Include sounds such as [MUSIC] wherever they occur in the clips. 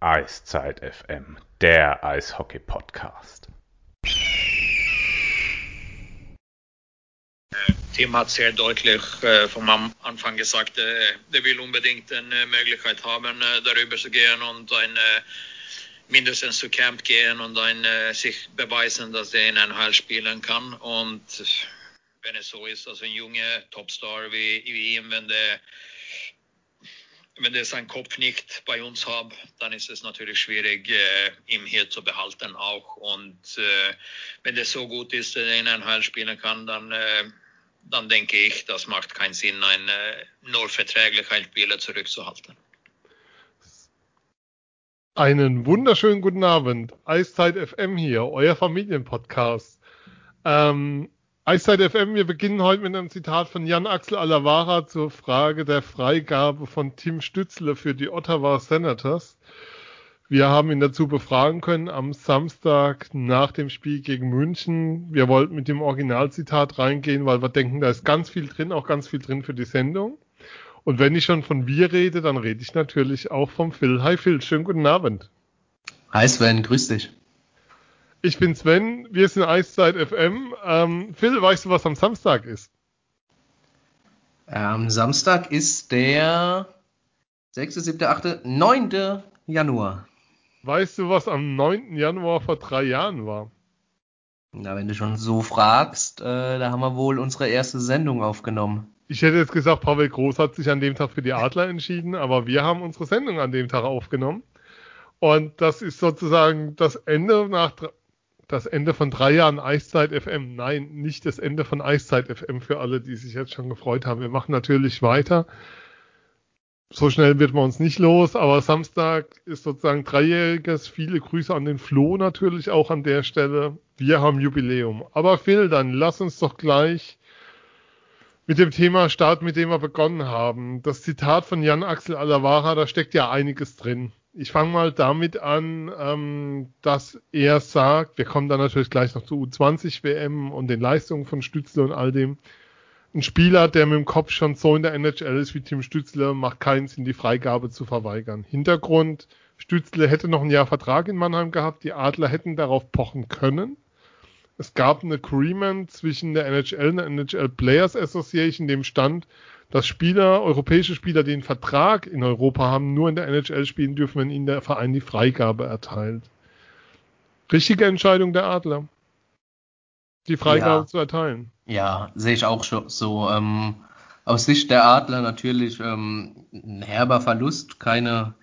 Eiszeit FM, der Eishockey-Podcast. Tim hat sehr deutlich äh, vom Anfang gesagt, äh, der will unbedingt eine Möglichkeit haben, äh, darüber zu gehen und ein, äh, mindestens zu Camp gehen und ein, äh, sich beweisen, dass er in NHL spielen kann. Und wenn es so ist, also ein junger Topstar wie, wie ihm, wenn der wenn der seinen Kopf nicht bei uns hat, dann ist es natürlich schwierig, äh, ihn hier zu behalten auch. Und äh, wenn der so gut ist, dass er in NHL spielen kann, dann, äh, dann denke ich, das macht keinen Sinn, einen äh, nur verträglichen Spieler zurückzuhalten. Einen wunderschönen guten Abend. Eiszeit FM hier, euer Familienpodcast. Ähm, Eiszeit FM, wir beginnen heute mit einem Zitat von Jan Axel Alavara zur Frage der Freigabe von Tim Stützle für die Ottawa Senators. Wir haben ihn dazu befragen können am Samstag nach dem Spiel gegen München. Wir wollten mit dem Originalzitat reingehen, weil wir denken, da ist ganz viel drin, auch ganz viel drin für die Sendung. Und wenn ich schon von wir rede, dann rede ich natürlich auch vom Phil. Hi Phil, schönen guten Abend. Hi Sven, grüß dich. Ich bin Sven, wir sind Eiszeit FM. Ähm, Phil, weißt du, was am Samstag ist? Am Samstag ist der 6., 7., 8., 9. Januar. Weißt du, was am 9. Januar vor drei Jahren war? Na, wenn du schon so fragst, äh, da haben wir wohl unsere erste Sendung aufgenommen. Ich hätte jetzt gesagt, Pavel Groß hat sich an dem Tag für die Adler entschieden, aber wir haben unsere Sendung an dem Tag aufgenommen. Und das ist sozusagen das Ende nach das Ende von drei Jahren Eiszeit FM. Nein, nicht das Ende von Eiszeit FM für alle, die sich jetzt schon gefreut haben. Wir machen natürlich weiter. So schnell wird man uns nicht los, aber Samstag ist sozusagen dreijähriges. Viele Grüße an den Flo natürlich auch an der Stelle. Wir haben Jubiläum. Aber Phil, dann lass uns doch gleich mit dem Thema starten, mit dem wir begonnen haben. Das Zitat von Jan Axel Alavara, da steckt ja einiges drin ich fange mal damit an, ähm, dass er sagt, wir kommen dann natürlich gleich noch zu U20 WM und den Leistungen von Stützle und all dem. Ein Spieler, der mit dem Kopf schon so in der NHL ist wie Tim Stützle, macht keinen Sinn, die Freigabe zu verweigern. Hintergrund, Stützle hätte noch ein Jahr Vertrag in Mannheim gehabt, die Adler hätten darauf pochen können. Es gab ein Agreement zwischen der NHL und der NHL Players Association, dem stand, dass Spieler, europäische Spieler, die einen Vertrag in Europa haben, nur in der NHL spielen dürfen, wenn ihnen der Verein die Freigabe erteilt. Richtige Entscheidung der Adler, die Freigabe ja. zu erteilen. Ja, sehe ich auch schon so. Ähm, aus Sicht der Adler natürlich ähm, ein herber Verlust, keine,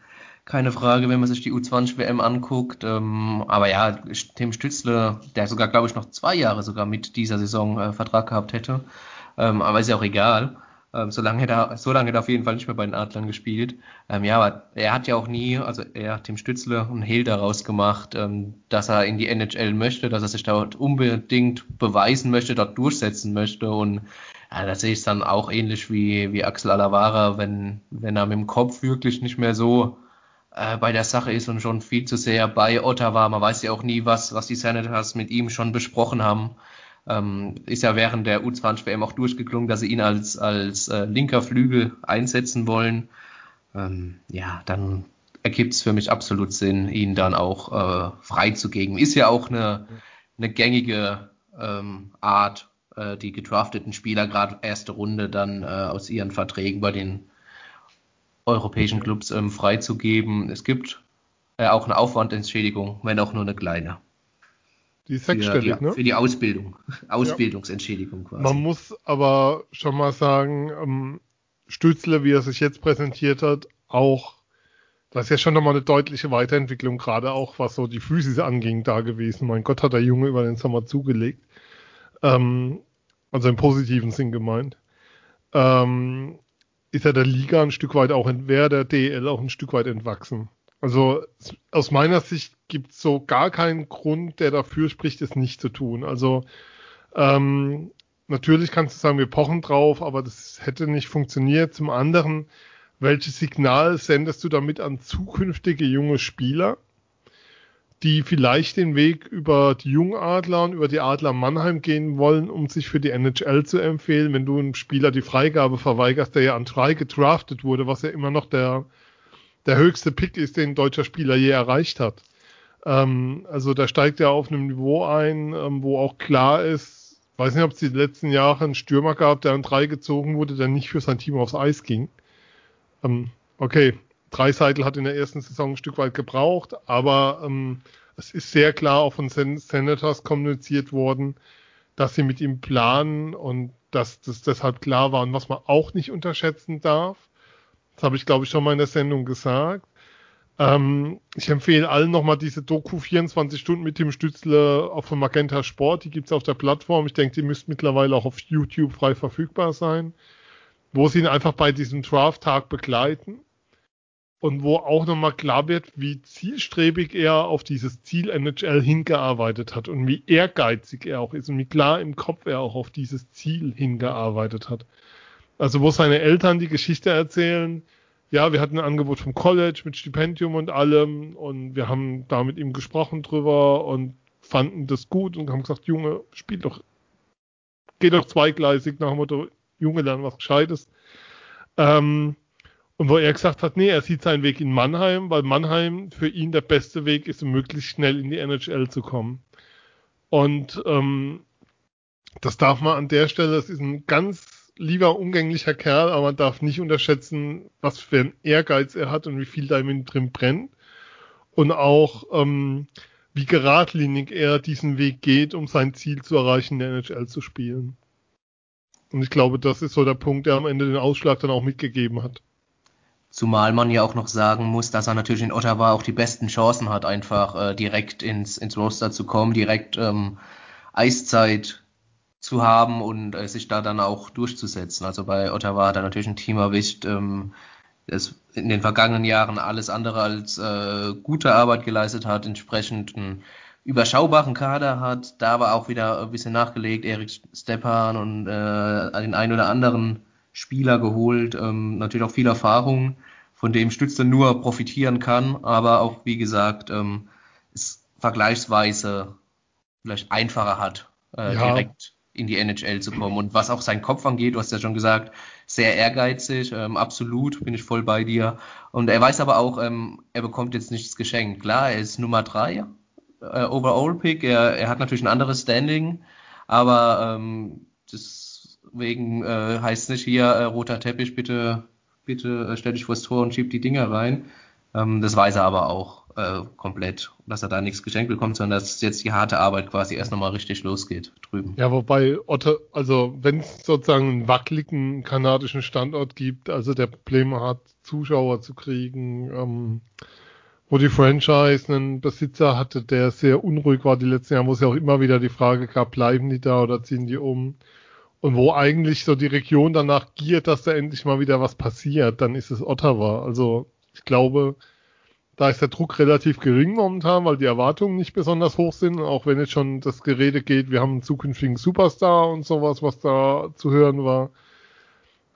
keine Frage, wenn man sich die U20 WM anguckt. Ähm, aber ja, Tim Stützle, der sogar, glaube ich, noch zwei Jahre sogar mit dieser Saison äh, Vertrag gehabt hätte. Ähm, aber ist ja auch egal. Ähm, so lange hat er, so lange er auf jeden Fall nicht mehr bei den Adlern gespielt. Ähm, ja, aber er hat ja auch nie, also er hat dem Stützle einen Hehl daraus gemacht, ähm, dass er in die NHL möchte, dass er sich dort unbedingt beweisen möchte, dort durchsetzen möchte und ja, da sehe ich es dann auch ähnlich wie, wie Axel Alavara, wenn, wenn er mit dem Kopf wirklich nicht mehr so äh, bei der Sache ist und schon viel zu sehr bei Ottawa. Man weiß ja auch nie, was, was die Senators mit ihm schon besprochen haben. Ähm, ist ja während der U20-WM auch durchgeklungen, dass sie ihn als, als äh, linker Flügel einsetzen wollen. Ähm, ja, dann ergibt es für mich absolut Sinn, ihn dann auch äh, freizugeben. Ist ja auch eine, eine gängige ähm, Art, äh, die gedrafteten Spieler gerade erste Runde dann äh, aus ihren Verträgen bei den europäischen Clubs ähm, freizugeben. Es gibt äh, auch eine Aufwandentschädigung, wenn auch nur eine kleine. Die ist sechsstellig, für die, ne? Für die Ausbildung. Ausbildungsentschädigung quasi. Man muss aber schon mal sagen, ähm, Stützle, wie er sich jetzt präsentiert hat, auch, das ist ja schon nochmal eine deutliche Weiterentwicklung, gerade auch was so die Physis anging, da gewesen. Mein Gott, hat der Junge über den Sommer zugelegt. Ähm, also im positiven Sinn gemeint. Ähm, ist er der Liga ein Stück weit auch, wäre der DL auch ein Stück weit entwachsen. Also aus meiner Sicht gibt so gar keinen Grund, der dafür spricht, es nicht zu tun. Also ähm, natürlich kannst du sagen, wir pochen drauf, aber das hätte nicht funktioniert. Zum anderen, welches Signal sendest du damit an zukünftige junge Spieler, die vielleicht den Weg über die Jungadler und über die Adler Mannheim gehen wollen, um sich für die NHL zu empfehlen, wenn du einem Spieler die Freigabe verweigerst, der ja an drei gedraftet wurde, was ja immer noch der der höchste Pick ist, den ein deutscher Spieler je erreicht hat. Ähm, also da steigt er auf einem Niveau ein, ähm, wo auch klar ist, weiß nicht, ob es die letzten Jahre einen Stürmer gab, der an drei gezogen wurde, der nicht für sein Team aufs Eis ging. Ähm, okay, Dreiseitel hat in der ersten Saison ein Stück weit gebraucht, aber ähm, es ist sehr klar auch von Sen Senators kommuniziert worden, dass sie mit ihm planen und dass das deshalb klar war und was man auch nicht unterschätzen darf. Das habe ich, glaube ich, schon mal in der Sendung gesagt. Ähm, ich empfehle allen nochmal diese Doku 24 Stunden mit Tim Stützle auf von Magenta Sport. Die gibt es auf der Plattform. Ich denke, die müsste mittlerweile auch auf YouTube frei verfügbar sein, wo sie ihn einfach bei diesem Draft-Tag begleiten und wo auch nochmal klar wird, wie zielstrebig er auf dieses Ziel NHL hingearbeitet hat und wie ehrgeizig er auch ist und wie klar im Kopf er auch auf dieses Ziel hingearbeitet hat. Also wo seine Eltern die Geschichte erzählen, ja, wir hatten ein Angebot vom College mit Stipendium und allem und wir haben da mit ihm gesprochen drüber und fanden das gut und haben gesagt, Junge, spiel doch, geh doch zweigleisig nach dem Motto, Junge, lern was Gescheites. Ähm, und wo er gesagt hat, nee, er sieht seinen Weg in Mannheim, weil Mannheim für ihn der beste Weg ist, um möglichst schnell in die NHL zu kommen. Und ähm, das darf man an der Stelle, das ist ein ganz lieber, umgänglicher Kerl, aber man darf nicht unterschätzen, was für ein Ehrgeiz er hat und wie viel da ihm drin brennt. Und auch, ähm, wie geradlinig er diesen Weg geht, um sein Ziel zu erreichen, in der NHL zu spielen. Und ich glaube, das ist so der Punkt, der am Ende den Ausschlag dann auch mitgegeben hat. Zumal man ja auch noch sagen muss, dass er natürlich in Ottawa auch die besten Chancen hat, einfach äh, direkt ins, ins Roster zu kommen, direkt ähm, Eiszeit zu haben und äh, sich da dann auch durchzusetzen. Also bei Ottawa hat er natürlich ein Team erwischt, ähm, das in den vergangenen Jahren alles andere als äh, gute Arbeit geleistet hat, entsprechend einen überschaubaren Kader hat, da aber auch wieder ein bisschen nachgelegt, Erik Stepan und äh, den einen oder anderen Spieler geholt, ähm, natürlich auch viel Erfahrung von dem Stütze nur profitieren kann, aber auch, wie gesagt, ähm, es vergleichsweise vielleicht einfacher hat, äh, ja. direkt in die NHL zu kommen. Und was auch seinen Kopf angeht, du hast ja schon gesagt, sehr ehrgeizig, ähm, absolut, bin ich voll bei dir. Und er weiß aber auch, ähm, er bekommt jetzt nichts geschenkt. Klar, er ist Nummer drei, äh, Overall-Pick, er, er hat natürlich ein anderes Standing, aber ähm, deswegen äh, heißt nicht hier, äh, roter Teppich, bitte bitte äh, stell dich vors Tor und schieb die Dinger rein. Ähm, das weiß er aber auch äh, komplett, dass er da nichts geschenkt bekommt, sondern dass jetzt die harte Arbeit quasi erst nochmal richtig losgeht drüben. Ja, wobei Otto, also wenn es sozusagen einen wackeligen kanadischen Standort gibt, also der Probleme hat, Zuschauer zu kriegen, ähm, wo die Franchise einen Besitzer hatte, der sehr unruhig war die letzten Jahre, wo es ja auch immer wieder die Frage gab, bleiben die da oder ziehen die um? Und wo eigentlich so die Region danach giert, dass da endlich mal wieder was passiert, dann ist es Ottawa. Also ich glaube, da ist der Druck relativ gering momentan, weil die Erwartungen nicht besonders hoch sind. Auch wenn jetzt schon das Gerede geht, wir haben einen zukünftigen Superstar und sowas, was da zu hören war.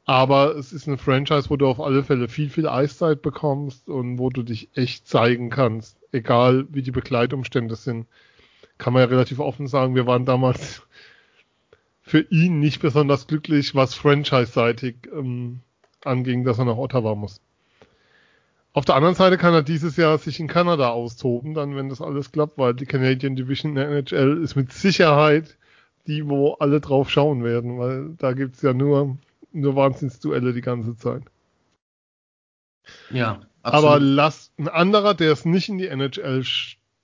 Aber es ist eine Franchise, wo du auf alle Fälle viel, viel Eiszeit bekommst und wo du dich echt zeigen kannst. Egal wie die Begleitumstände sind. Kann man ja relativ offen sagen, wir waren damals [LAUGHS] für ihn nicht besonders glücklich, was franchise-seitig ähm, anging, dass er nach Ottawa muss. Auf der anderen Seite kann er dieses Jahr sich in Kanada austoben, dann wenn das alles klappt, weil die Canadian Division in der NHL ist mit Sicherheit die, wo alle drauf schauen werden, weil da gibt's ja nur, nur Wahnsinnsduelle die ganze Zeit. Ja, absolut. Aber lass ein anderer, der es nicht in die NHL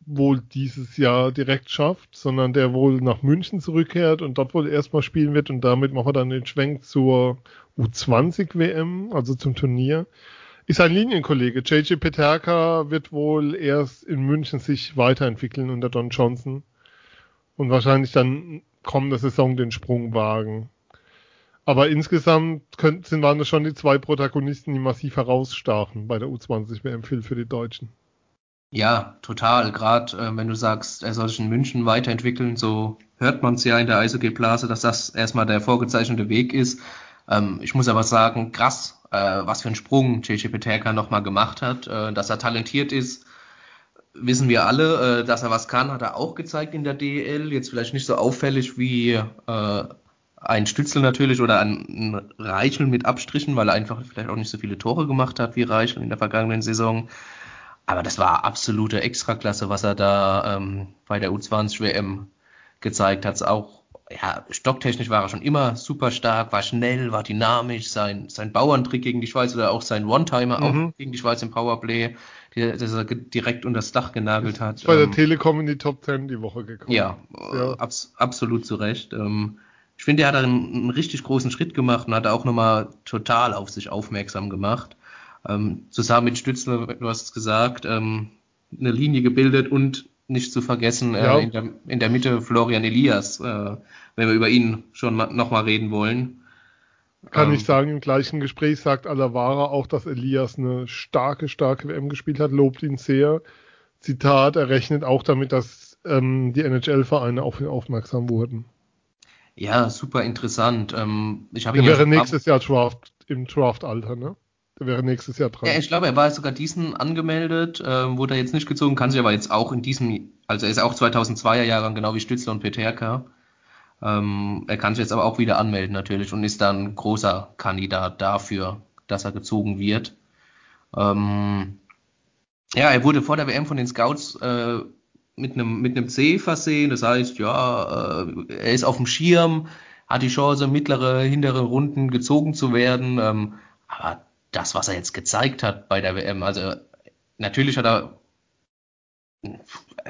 wohl dieses Jahr direkt schafft, sondern der wohl nach München zurückkehrt und dort wohl erstmal spielen wird und damit machen wir dann den Schwenk zur U20 WM, also zum Turnier. Ist ein Linienkollege. JJ Peterka wird wohl erst in München sich weiterentwickeln unter Don Johnson und wahrscheinlich dann kommende Saison den Sprung wagen. Aber insgesamt sind, waren das schon die zwei Protagonisten, die massiv herausstachen bei der U20 WM für die Deutschen. Ja, total. Gerade äh, wenn du sagst, er soll sich in München weiterentwickeln, so hört man es ja in der Eishockey-Blase, dass das erstmal der vorgezeichnete Weg ist. Ähm, ich muss aber sagen, krass, was für einen Sprung JJ Peterka nochmal gemacht hat. Äh, dass er talentiert ist, wissen wir alle. Äh, dass er was kann, hat er auch gezeigt in der DEL. Jetzt vielleicht nicht so auffällig wie äh, ein Stützel natürlich oder ein Reichel mit Abstrichen, weil er einfach vielleicht auch nicht so viele Tore gemacht hat wie Reichel in der vergangenen Saison. Aber das war absolute Extraklasse, was er da ähm, bei der U20 WM gezeigt hat. Auch ja, stocktechnisch war er schon immer super stark, war schnell, war dynamisch, sein, sein Bauerntrick gegen die Schweiz oder auch sein One-Timer mhm. auch gegen die Schweiz im Powerplay, der, der er direkt unter das Dach genagelt hat. Bei der ähm, Telekom in die Top 10 die Woche gekommen. Ja, ja. Abs absolut zu Recht. Ähm, ich finde, er hat einen, einen, richtig großen Schritt gemacht und hat auch nochmal total auf sich aufmerksam gemacht. Ähm, zusammen mit Stützler, du hast es gesagt, ähm, eine Linie gebildet und nicht zu vergessen, äh, ja. in, der, in, der, Mitte Florian Elias, äh, wenn wir über ihn schon nochmal reden wollen. Kann ähm, ich sagen, im gleichen Gespräch sagt Alavara auch, dass Elias eine starke, starke WM gespielt hat, lobt ihn sehr. Zitat, er rechnet auch damit, dass ähm, die NHL-Vereine auf ihn aufmerksam wurden. Ja, super interessant. Ähm, ich habe wäre nächstes Jahr Draft, im Draft-Alter, ne? Der wäre nächstes Jahr dran. Ja, ich glaube, er war sogar diesen angemeldet, äh, wurde er jetzt nicht gezogen, kann sich aber jetzt auch in diesem, also er ist auch 2002er Jahrgang, genau wie Stützler und Peterka. Ähm, er kann sich jetzt aber auch wieder anmelden natürlich und ist dann großer Kandidat dafür, dass er gezogen wird. Ähm, ja, er wurde vor der WM von den Scouts äh, mit einem mit einem C versehen. Das heißt, ja, äh, er ist auf dem Schirm, hat die Chance, mittlere, hintere Runden gezogen zu werden. Ähm, aber das, was er jetzt gezeigt hat bei der WM, also natürlich hat er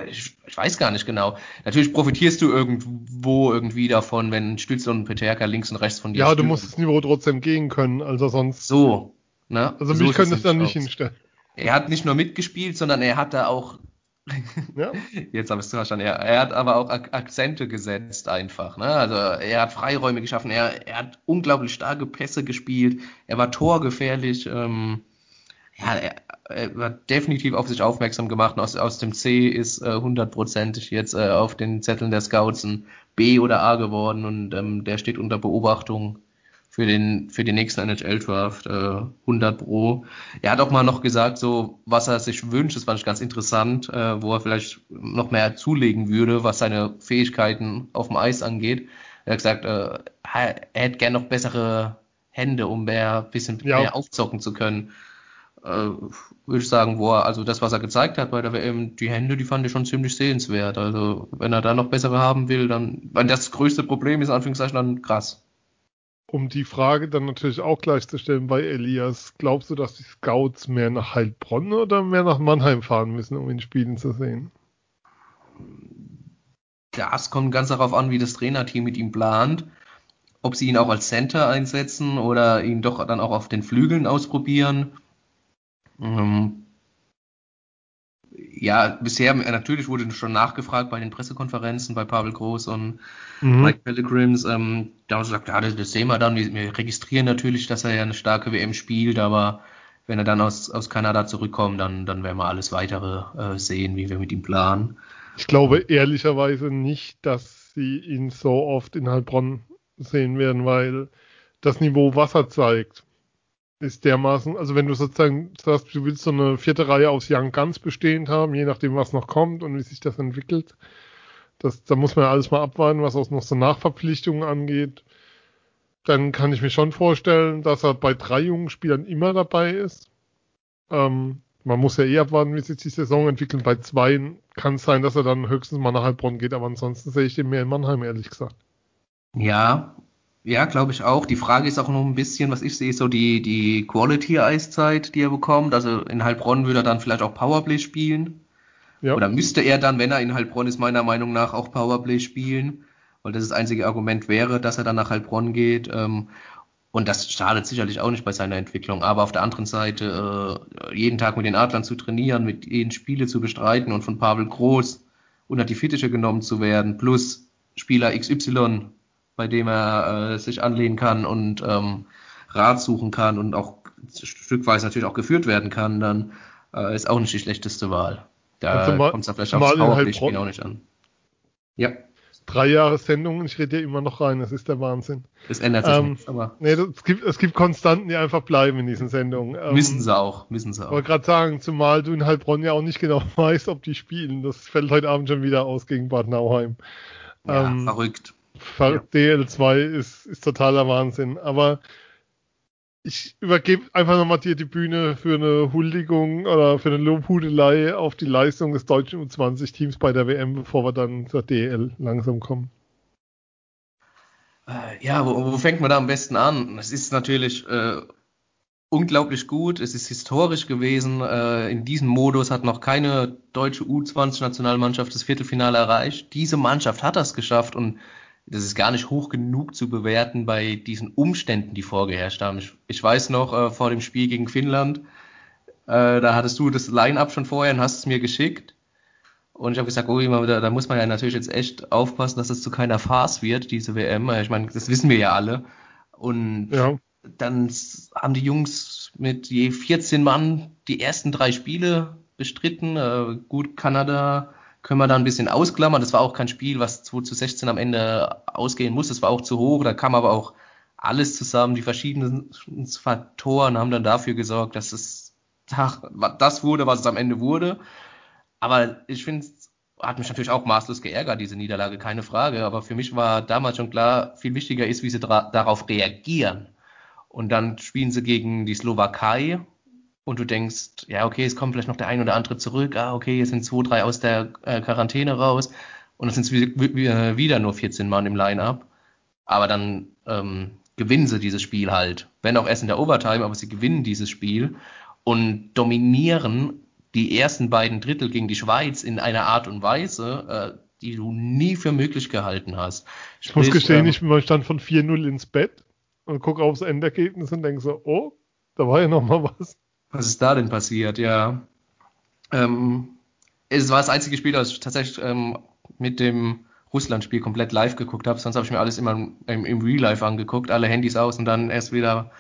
ich, ich, weiß gar nicht genau. Natürlich profitierst du irgendwo irgendwie davon, wenn Stützel und Peterka links und rechts von dir Ja, stützen. du musst das Niveau trotzdem gehen können, also sonst. So, ne? Also so mich könnte es dann nicht hinstellen. Er hat nicht nur mitgespielt, sondern er hat da auch ja. Jetzt habe ich es verstanden. Er, er hat aber auch Akzente gesetzt einfach. Ne? Also er hat Freiräume geschaffen. Er, er hat unglaublich starke Pässe gespielt. Er war torgefährlich. Ähm, ja, er, er hat definitiv auf sich aufmerksam gemacht. Aus, aus dem C ist äh, hundertprozentig äh, jetzt äh, auf den Zetteln der Scouts ein B oder A geworden und ähm, der steht unter Beobachtung für den, für den nächsten NHL-Draft, äh, 100 Pro. Er hat auch mal noch gesagt, so, was er sich wünscht, das fand ich ganz interessant, äh, wo er vielleicht noch mehr zulegen würde, was seine Fähigkeiten auf dem Eis angeht. Er hat gesagt, äh, er hätte gern noch bessere Hände, um mehr, bisschen ja. mehr aufzocken zu können. Äh, würde ich sagen, wo er, also das, was er gezeigt hat bei der WM, die Hände, die fand ich schon ziemlich sehenswert. Also, wenn er da noch bessere haben will, dann, wenn das größte Problem ist, Anführungszeichen, dann krass um die Frage dann natürlich auch gleich zu stellen bei Elias, glaubst du, dass die Scouts mehr nach Heilbronn oder mehr nach Mannheim fahren müssen, um ihn spielen zu sehen? Das kommt ganz darauf an, wie das Trainerteam mit ihm plant. Ob sie ihn auch als Center einsetzen oder ihn doch dann auch auf den Flügeln ausprobieren. Ähm, ja, bisher natürlich wurde schon nachgefragt bei den Pressekonferenzen bei Pavel Groß und mhm. Mike Pellegrims. Ähm, da haben sie gesagt, ja, das, das sehen wir dann. Wir, wir, registrieren natürlich, dass er ja eine starke WM spielt, aber wenn er dann aus, aus Kanada zurückkommt, dann, dann werden wir alles weitere äh, sehen, wie wir mit ihm planen. Ich glaube ehrlicherweise nicht, dass sie ihn so oft in Heilbronn sehen werden, weil das Niveau Wasser zeigt ist dermaßen, also wenn du sozusagen sagst, du willst so eine vierte Reihe aus Young Guns bestehend haben, je nachdem, was noch kommt und wie sich das entwickelt, das, da muss man ja alles mal abwarten, was auch noch so Nachverpflichtungen angeht. Dann kann ich mir schon vorstellen, dass er bei drei jungen Spielern immer dabei ist. Ähm, man muss ja eh abwarten, wie sich die Saison entwickelt. Bei zwei kann es sein, dass er dann höchstens mal nach Heilbronn geht, aber ansonsten sehe ich den mehr in Mannheim, ehrlich gesagt. Ja, ja, glaube ich auch. Die Frage ist auch noch ein bisschen, was ich sehe, so die, die Quality-Eiszeit, die er bekommt. Also in Heilbronn würde er dann vielleicht auch Powerplay spielen. Ja. Oder müsste er dann, wenn er in Heilbronn ist, meiner Meinung nach auch Powerplay spielen. Weil das das einzige Argument wäre, dass er dann nach Heilbronn geht. Ähm, und das schadet sicherlich auch nicht bei seiner Entwicklung. Aber auf der anderen Seite, äh, jeden Tag mit den Adlern zu trainieren, mit ihnen Spiele zu bestreiten und von Pavel Groß unter die Fittiche genommen zu werden, plus Spieler XY bei dem er äh, sich anlehnen kann und ähm, Rat suchen kann und auch stückweise natürlich auch geführt werden kann, dann äh, ist auch nicht die schlechteste Wahl. Da kommt es ja vielleicht aufs Powerplay-Spiel auch nicht an. Ja. Drei Jahre Sendung und ich rede ja immer noch rein, das ist der Wahnsinn. Das ändert sich ähm, nichts, aber. Nee, es gibt, es gibt Konstanten, die einfach bleiben in diesen Sendungen. Ähm, müssen sie auch, müssen sie auch. Ich wollte gerade sagen, zumal du in Heilbronn ja auch nicht genau [LAUGHS] weißt, ob die spielen. Das fällt heute Abend schon wieder aus gegen Bad Nauheim. Ja, ähm, verrückt Ja. DL2 ist, ist totaler Wahnsinn. Aber ich übergebe einfach nochmal dir die Bühne für eine Huldigung oder für eine Lobhudelei auf die Leistung des deutschen U20-Teams bei der WM, bevor wir dann zur DL langsam kommen. Äh, ja, wo, wo fängt man da am besten an? Es ist natürlich äh, unglaublich gut. Es ist historisch gewesen. Äh, in diesem Modus hat noch keine deutsche U20-Nationalmannschaft das Viertelfinale erreicht. Diese Mannschaft hat das geschafft und das ist gar nicht hoch genug zu bewerten bei diesen Umständen, die vorgeherrscht haben. Ich, ich weiß noch äh, vor dem Spiel gegen Finnland, äh, da hattest du das Line-up schon vorher und hast es mir geschickt. Und ich habe gesagt, oh, da, da muss man ja natürlich jetzt echt aufpassen, dass es zu keiner Farce wird, diese WM. Ich meine, das wissen wir ja alle. Und ja. dann haben die Jungs mit je 14 Mann die ersten drei Spiele bestritten. Äh, gut, Kanada können wir da ein bisschen ausklammern. Das war auch kein Spiel, was 2 zu 16 am Ende ausgehen muss. Das war auch zu hoch. Da kam aber auch alles zusammen. Die verschiedenen Faktoren haben dann dafür gesorgt, dass es das wurde, was es am Ende wurde. Aber ich finde, hat mich natürlich auch maßlos geärgert, diese Niederlage, keine Frage. Aber für mich war damals schon klar, viel wichtiger ist, wie sie darauf reagieren. Und dann spielen sie gegen die Slowakei und du denkst, ja, okay, es kommt vielleicht noch der ein oder andere zurück, ah, okay, jetzt sind zwei, drei aus der äh, Quarantäne raus und dann sind es wieder nur 14 Mann im Line-Up. Aber dann ähm, gewinnen sie dieses Spiel halt, wenn auch erst in der Overtime, aber sie gewinnen dieses Spiel und dominieren die ersten beiden Drittel gegen die Schweiz in einer Art und Weise, äh, die du nie für möglich gehalten hast. Sprich, ich muss gestehen, ähm, ich bin mal stand von 4-0 ins Bett und gucke aufs Endergebnis und denke so, oh, da war ja noch mal was. Was ist da denn passiert? Ja. Ähm, es war das einzige Spiel, das ich tatsächlich ähm, mit dem Russland-Spiel komplett live geguckt habe. Sonst habe ich mir alles immer im, im Real Life angeguckt, alle Handys aus und dann erst wieder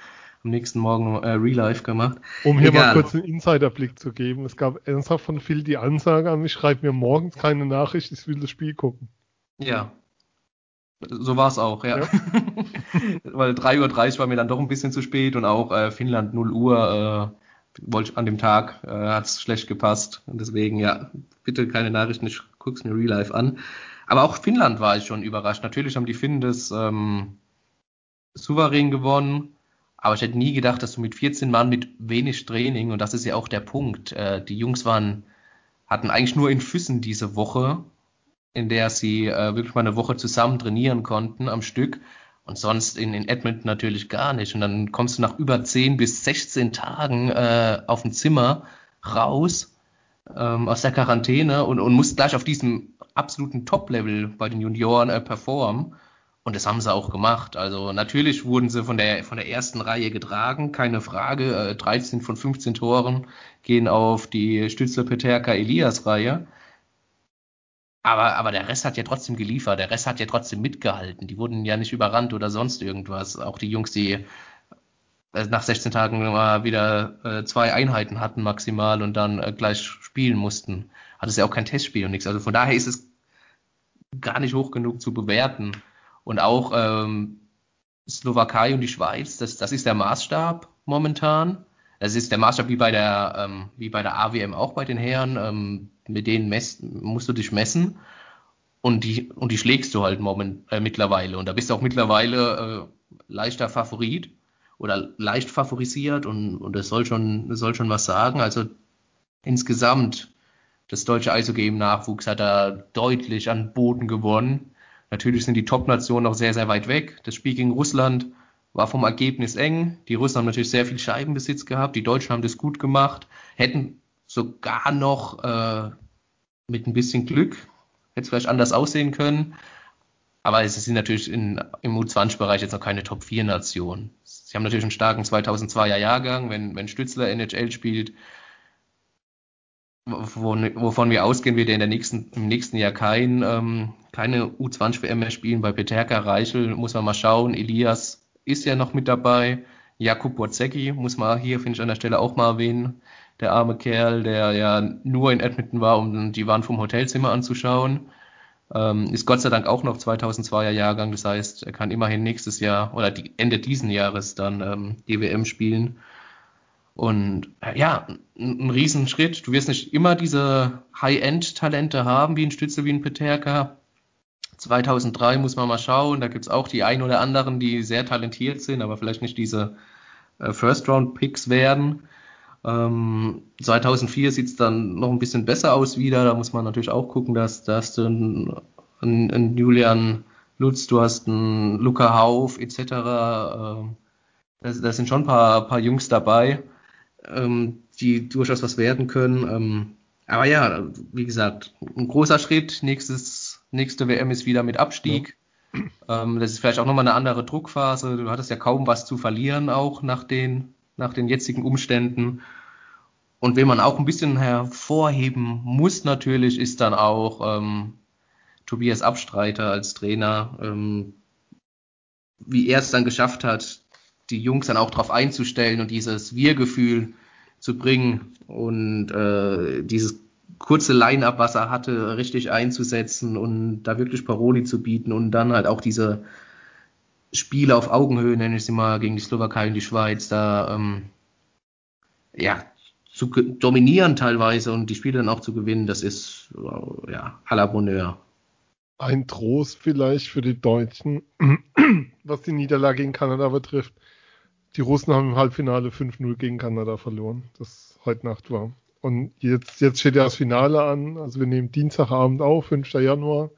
am nächsten Morgen äh, Real Life gemacht. Um hier Egal. mal kurz einen Insiderblick zu geben. Es gab ernsthaft von Phil die Ansage an mich, schreib mir morgens keine Nachricht, ich will das Spiel gucken. Ja. So war es auch, ja. ja. [LAUGHS] Weil 3.30 Uhr war mir dann doch ein bisschen zu spät und auch äh, Finnland 0 Uhr. Äh, wollte an dem Tag, äh, hat es schlecht gepasst. Und deswegen, ja, bitte keine Nachrichten, ich guck's mir real life an. Aber auch Finnland war ich schon überrascht. Natürlich haben die Finnen das ähm, souverän gewonnen. Aber ich hätte nie gedacht, dass du mit 14 Mann mit wenig Training, und das ist ja auch der Punkt, äh, die Jungs waren, hatten eigentlich nur in Füssen diese Woche, in der sie äh, wirklich mal eine Woche zusammen trainieren konnten am Stück. Und sonst in, in Edmonton natürlich gar nicht. Und dann kommst du nach über 10 bis 16 Tagen äh, auf dem Zimmer raus ähm, aus der Quarantäne und, und musst gleich auf diesem absoluten Top-Level bei den Junioren äh, performen. Und das haben sie auch gemacht. Also natürlich wurden sie von der, von der ersten Reihe getragen, keine Frage. Äh, 13 von 15 Toren gehen auf die Stützler Peterka Elias Reihe. Aber, aber der Rest hat ja trotzdem geliefert, der Rest hat ja trotzdem mitgehalten. Die wurden ja nicht überrannt oder sonst irgendwas. Auch die Jungs, die äh, nach 16 Tagen mal wieder äh, zwei Einheiten hatten maximal und dann äh, gleich spielen mussten. Hat es ja auch kein Testspiel und nichts. Also von daher ist es gar nicht hoch genug zu bewerten. Und auch ähm, Slowakei und die Schweiz, das, das ist der Maßstab momentan. Das ist der Maßstab wie bei der, ähm, wie bei der AWM auch bei den Herren. Ähm, mit denen mess, musst du dich messen und die, und die schlägst du halt moment, äh, mittlerweile. Und da bist du auch mittlerweile äh, leichter Favorit oder leicht favorisiert und, und das soll schon, das soll schon was sagen. Also insgesamt, das deutsche Eishockey im Nachwuchs hat da deutlich an Boden gewonnen. Natürlich sind die Top-Nationen noch sehr, sehr weit weg. Das Spiel gegen Russland war vom Ergebnis eng. Die Russen haben natürlich sehr viel Scheibenbesitz gehabt. Die Deutschen haben das gut gemacht. Hätten sogar noch äh, mit ein bisschen Glück, hätte es vielleicht anders aussehen können. Aber es sind natürlich in, im U20-Bereich jetzt noch keine Top-4-Nation. Sie haben natürlich einen starken 2002er Jahrgang, wenn, wenn Stützler NHL spielt, wovon, wovon wir ausgehen, wird er in der nächsten, im nächsten Jahr kein, ähm, keine U20-WM mehr spielen. Bei Peterka Reichel muss man mal schauen. Elias ist ja noch mit dabei. Jakub Borzecki muss man hier, finde ich, an der Stelle auch mal erwähnen der arme Kerl, der ja nur in Edmonton war, um die Wand vom Hotelzimmer anzuschauen. Ähm, ist Gott sei Dank auch noch 2002er Jahrgang, das heißt, er kann immerhin nächstes Jahr oder die, Ende diesen Jahres dann ähm, die WM spielen. Und äh, ja, ein, ein Riesenschritt. Du wirst nicht immer diese High-End-Talente haben, wie ein Stütze, wie ein Peterka. 2003 muss man mal schauen. Da gibt es auch die ein oder anderen, die sehr talentiert sind, aber vielleicht nicht diese äh, First-Round-Picks werden. Ähm, 2004 sieht es dann noch ein bisschen besser aus wieder. Da muss man natürlich auch gucken, dass, dass du einen, Julian Lutz, du hast einen Luca Hauf etc. Ähm, da, da sind schon ein paar, paar Jungs dabei, ähm, die durchaus was werden können. Ähm, aber ja, wie gesagt, ein großer Schritt. Nächstes, nächste WM ist wieder mit Abstieg. Ja. Ähm, das ist vielleicht auch nochmal eine andere Druckphase. Du hattest ja kaum was zu verlieren, auch nach den, nach den jetzigen Umständen. Und wen man auch ein bisschen hervorheben muss natürlich, ist dann auch ähm, Tobias Abstreiter als Trainer, ähm, wie er es dann geschafft hat, die Jungs dann auch darauf einzustellen und dieses Wir-Gefühl zu bringen und äh, dieses kurze Line-up, was er hatte, richtig einzusetzen und da wirklich Paroli zu bieten und dann halt auch diese Spiele auf Augenhöhe, nenne ich sie mal, gegen die Slowakei und die Schweiz, da ähm, ja, zu dominieren teilweise und die Spiele dann auch zu gewinnen, das ist ja à la Bonheur. Ein Trost vielleicht für die Deutschen, [CLEARS THROAT] was die Niederlage gegen Kanada betrifft. Die Russen haben im Halbfinale 5-0 gegen Kanada verloren, das heute Nacht war. Und jetzt, jetzt steht ja das Finale an. Also wir nehmen Dienstagabend auf, 5. Januar.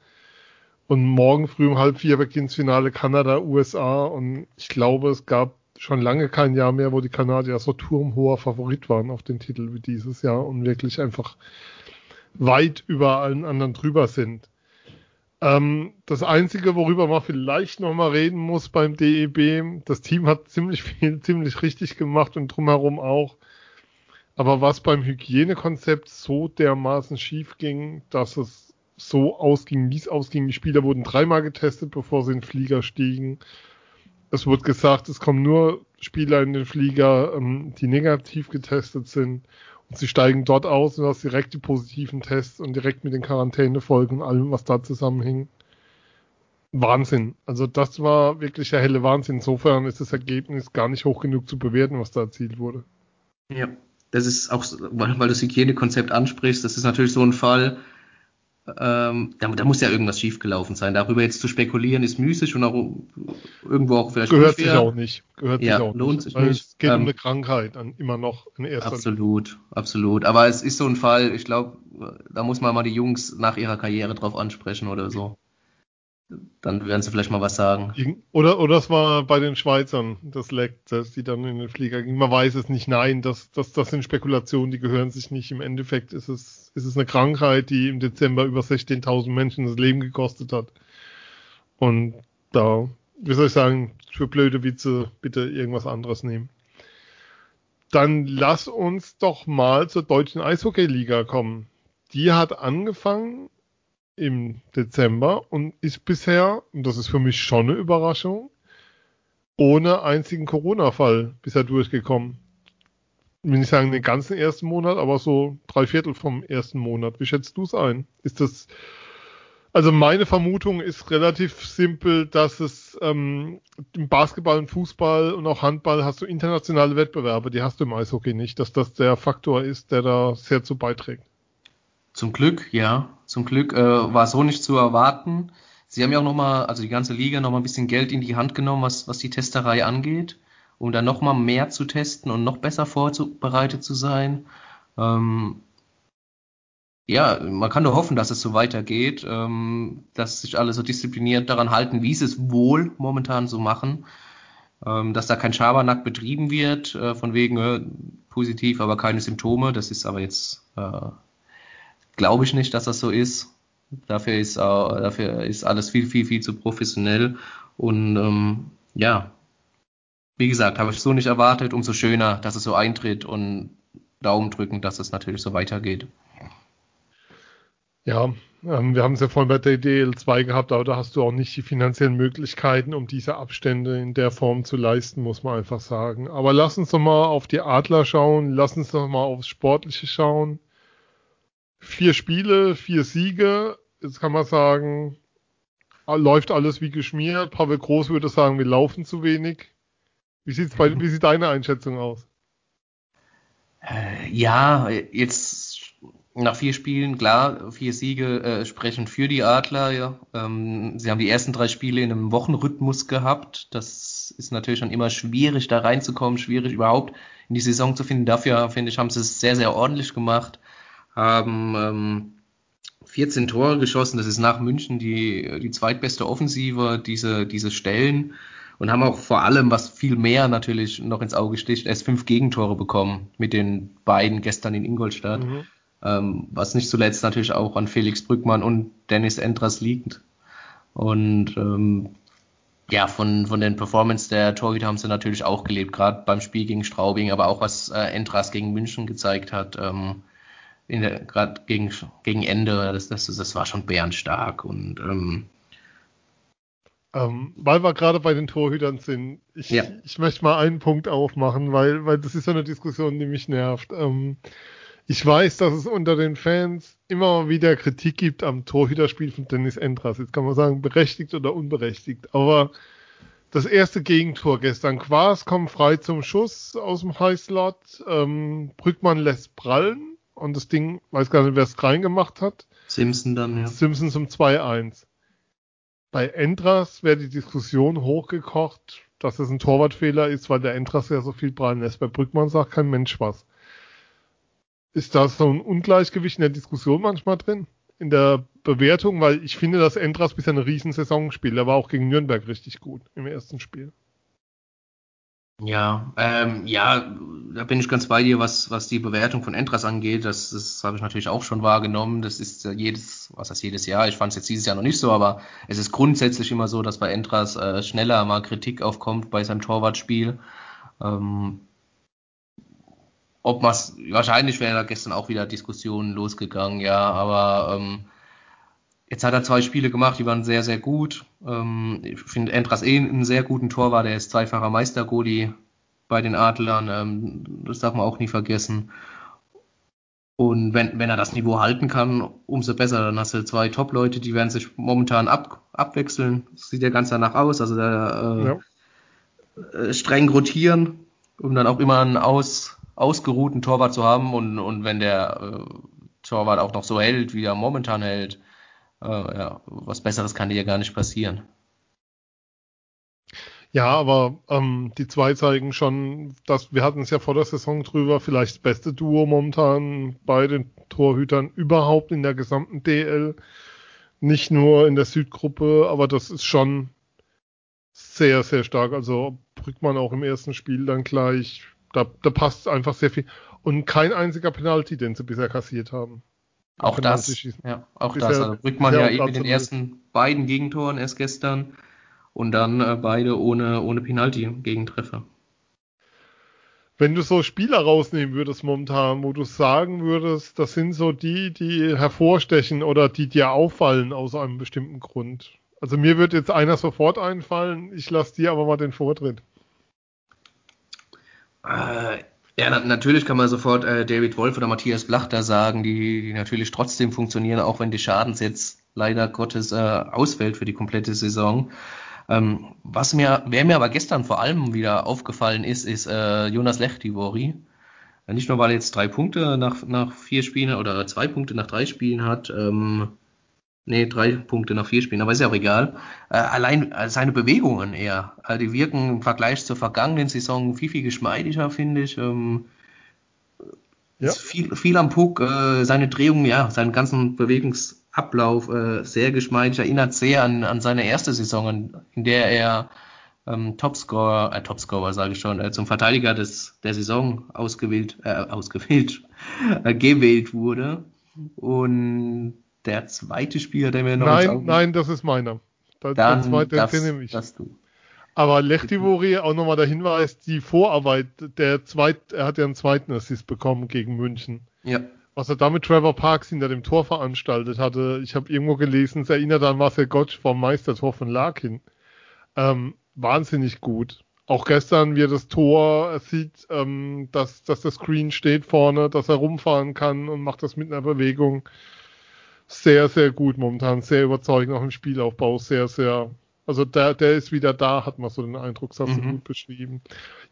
Und morgen früh um halb vier beginnt das Finale Kanada-USA. Und ich glaube, es gab schon lange kein Jahr mehr, wo die Kanadier so turmhoher Favorit waren auf den Titel wie dieses Jahr und wirklich einfach weit über allen anderen drüber sind. Ähm, das Einzige, worüber man vielleicht nochmal reden muss beim DEB, das Team hat ziemlich viel, ziemlich richtig gemacht und drumherum auch. Aber was beim Hygienekonzept so dermaßen schief ging, dass es so ausging, wie es ausging, die Spieler wurden dreimal getestet, bevor sie in den Flieger stiegen. Es wurde gesagt, es kommen nur Spieler in den Flieger, ähm, die negativ getestet sind. Und sie steigen dort aus und hast direkt die positiven Tests und direkt mit den Quarantänefolgen und allem, was da zusammenhing. Wahnsinn. Also das war wirklich der helle Wahnsinn. Insofern ist das Ergebnis gar nicht hoch genug zu bewerten, was da erzielt wurde. Ja, das ist auch, weil du das Hygienekonzept ansprichst, das ist natürlich so ein Fall, ähm, da, da, muss ja irgendwas schiefgelaufen sein. Darüber jetzt zu spekulieren ist müßig und auch irgendwo auch vielleicht Gehört unfair. sich auch nicht. Gehört ja, sich auch lohnt nicht. Sich nicht. Es geht ähm, um eine Krankheit an, immer noch in erster Absolut, absolut. Aber es ist so ein Fall, ich glaube, da muss man mal die Jungs nach ihrer Karriere drauf ansprechen oder so dann werden sie vielleicht mal was sagen. Oder, oder es war bei den Schweizern das Leck, dass die dann in den Flieger gingen. Man weiß es nicht. Nein, das, das, das sind Spekulationen, die gehören sich nicht. Im Endeffekt ist es, ist es eine Krankheit, die im Dezember über 16.000 Menschen das Leben gekostet hat. Und da, wie soll ich sagen, für blöde Witze bitte irgendwas anderes nehmen. Dann lass uns doch mal zur deutschen Eishockey-Liga kommen. Die hat angefangen im Dezember und ist bisher, und das ist für mich schon eine Überraschung, ohne einzigen Corona-Fall bisher durchgekommen. Ich will nicht sagen den ganzen ersten Monat, aber so drei Viertel vom ersten Monat. Wie schätzt du es ein? Ist das, also meine Vermutung ist relativ simpel, dass es ähm, im Basketball und Fußball und auch Handball hast du internationale Wettbewerbe, die hast du im Eishockey nicht, dass das der Faktor ist, der da sehr zu beiträgt. Zum Glück, ja. Zum Glück äh, war so nicht zu erwarten. Sie haben ja auch nochmal, also die ganze Liga, nochmal ein bisschen Geld in die Hand genommen, was, was die Testerei angeht, um dann nochmal mehr zu testen und noch besser vorbereitet zu sein. Ähm, ja, man kann nur hoffen, dass es so weitergeht, ähm, dass sich alle so diszipliniert daran halten, wie sie es wohl momentan so machen, ähm, dass da kein Schabernack betrieben wird, äh, von wegen äh, positiv, aber keine Symptome. Das ist aber jetzt äh, glaube ich nicht, dass das so ist. Dafür ist, äh, dafür ist alles viel, viel, viel zu professionell. Und ähm, ja, wie gesagt, habe ich so nicht erwartet. Umso schöner, dass es so eintritt und Daumen drücken, dass es natürlich so weitergeht. Ja, ähm, wir haben es ja vorhin bei der DL2 gehabt, aber da hast du auch nicht die finanziellen Möglichkeiten, um diese Abstände in der Form zu leisten, muss man einfach sagen. Aber lass uns doch mal auf die Adler schauen, lass uns doch mal aufs Sportliche schauen vier Spiele, vier Siege. Jetzt kann man sagen, läuft alles wie geschmiert. Pavel Groß würde sagen, wir laufen zu wenig. Wie, sieht's bei, wie sieht deine Einschätzung aus? Äh, ja, jetzt nach vier Spielen, klar, vier Siege äh, sprechen für die Adler. Ja. Ähm, sie haben die ersten drei Spiele in einem Wochenrhythmus gehabt. Das ist natürlich schon immer schwierig, da reinzukommen, schwierig überhaupt in die Saison zu finden. Dafür, finde ich, haben sie es sehr, sehr ordentlich gemacht. Haben ähm, 14 Tore geschossen. Das ist nach München die, die zweitbeste Offensive, diese, diese Stellen. Und haben auch vor allem, was viel mehr natürlich noch ins Auge sticht, erst fünf Gegentore bekommen mit den beiden gestern in Ingolstadt. Mhm. Ähm, was nicht zuletzt natürlich auch an Felix Brückmann und Dennis Endras liegt. Und ähm, ja, von, von den Performance der Torhüter haben sie natürlich auch gelebt, gerade beim Spiel gegen Straubing, aber auch was äh, Endras gegen München gezeigt hat, ähm, gerade gegen, gegen Ende, das, das, das war schon bärenstark und ähm, ähm, weil wir gerade bei den Torhütern sind, ich, ja. ich möchte mal einen Punkt aufmachen, weil, weil das ist so eine Diskussion, die mich nervt. Ähm, ich weiß, dass es unter den Fans immer wieder Kritik gibt am Torhüterspiel von Dennis Endras. Jetzt kann man sagen, berechtigt oder unberechtigt. Aber das erste Gegentor gestern. Quas kommt frei zum Schuss aus dem Highslot. Ähm, Brückmann lässt prallen und das Ding, weiß gar nicht, wer es reingemacht hat. Simpson dann, ja. Simpson zum 2-1. Bei Endras wäre die Diskussion hochgekocht, dass es ein Torwartfehler ist, weil der Endras ja so viel prallen lässt. Bei Brückmann sagt kein Mensch was. Ist da so ein Ungleichgewicht in der Diskussion manchmal drin? In der Bewertung? Weil ich finde, dass Endras bisher eine Riesensaison spielt. Er war auch gegen Nürnberg richtig gut im ersten Spiel. Ja, ähm, ja, da bin ich ganz bei dir, was, was die Bewertung von Entras angeht. Das, das habe ich natürlich auch schon wahrgenommen. Das ist jedes, was heißt jedes Jahr? Ich fand es jetzt dieses Jahr noch nicht so, aber es ist grundsätzlich immer so, dass bei Entras äh, schneller mal Kritik aufkommt bei seinem Torwartspiel. Ähm, ob man wahrscheinlich wäre da gestern auch wieder Diskussionen losgegangen, ja, aber ähm, jetzt hat er zwei Spiele gemacht, die waren sehr, sehr gut. Ähm, ich finde Entras eh einen sehr guten Tor war, der ist zweifacher Meistergoli bei den Adlern, ähm, das darf man auch nie vergessen. Und wenn, wenn er das Niveau halten kann, umso besser. Dann hast du zwei Top-Leute, die werden sich momentan ab, abwechseln. Das sieht ja ganz danach aus. Also da äh, ja. äh, streng rotieren, um dann auch immer einen Aus, ausgeruhten Torwart zu haben und, und wenn der äh, Torwart auch noch so hält, wie er momentan hält, äh, ja, was Besseres kann dir ja gar nicht passieren. Ja, aber ähm, die zwei zeigen schon, dass wir hatten es ja vor der Saison drüber, vielleicht das beste Duo momentan bei den Torhütern überhaupt in der gesamten DL. Nicht nur in der Südgruppe, aber das ist schon sehr, sehr stark. Also Brückmann auch im ersten Spiel dann gleich da, da passt einfach sehr viel. Und kein einziger Penalty, den sie bisher kassiert haben. Auch das, ja, auch das. Also Brückmann ja eben mit den ersten beiden Gegentoren erst gestern und dann äh, beide ohne, ohne Penalty-Gegentreffer. Wenn du so Spieler rausnehmen würdest momentan, wo du sagen würdest, das sind so die, die hervorstechen oder die dir auffallen aus einem bestimmten Grund. Also mir wird jetzt einer sofort einfallen, ich lasse dir aber mal den Vortritt. Äh, ja, na, natürlich kann man sofort äh, David Wolf oder Matthias Blachter sagen, die, die natürlich trotzdem funktionieren, auch wenn die Schadens jetzt leider Gottes äh, ausfällt für die komplette Saison. Ähm, was mir, wer mir aber gestern vor allem wieder aufgefallen ist, ist äh, Jonas Lechtivori. Nicht nur, weil er jetzt drei Punkte nach, nach vier Spielen oder zwei Punkte nach drei Spielen hat, ähm, Nee, drei Punkte nach vier Spielen, aber ist ja auch egal. Äh, allein äh, seine Bewegungen eher. Also die wirken im Vergleich zur vergangenen Saison viel, viel geschmeidiger, finde ich. Ähm, ja. viel, viel am Puck, äh, seine Drehungen, ja, seinen ganzen Bewegungsablauf äh, sehr geschmeidig. Erinnert sehr an, an seine erste Saison, in der er ähm, Topscorer, äh, Topscorer sage ich schon, äh, zum Verteidiger des, der Saison ausgewählt, äh, ausgewählt, [LAUGHS] äh, gewählt wurde. Und der zweite Spieler, der mir noch Nein, nein, das ist meiner. Der, Dann der zweite, das, den ich. Das du. Aber Lechtivori, auch nochmal der Hinweis, die Vorarbeit, der zweit, er hat ja einen zweiten Assist bekommen gegen München. Ja. Was er damit Trevor Parks hinter dem Tor veranstaltet hatte, ich habe irgendwo gelesen, es erinnert an Marcel Gottsch vom Meistertor von Larkin. Ähm, wahnsinnig gut. Auch gestern, wie er das Tor sieht, ähm, dass, dass der Screen steht vorne, dass er rumfahren kann und macht das mit einer Bewegung sehr, sehr gut momentan, sehr überzeugend auch im Spielaufbau, sehr, sehr, also der, der ist wieder da, hat man so den Eindruck, das hast mhm. du gut beschrieben.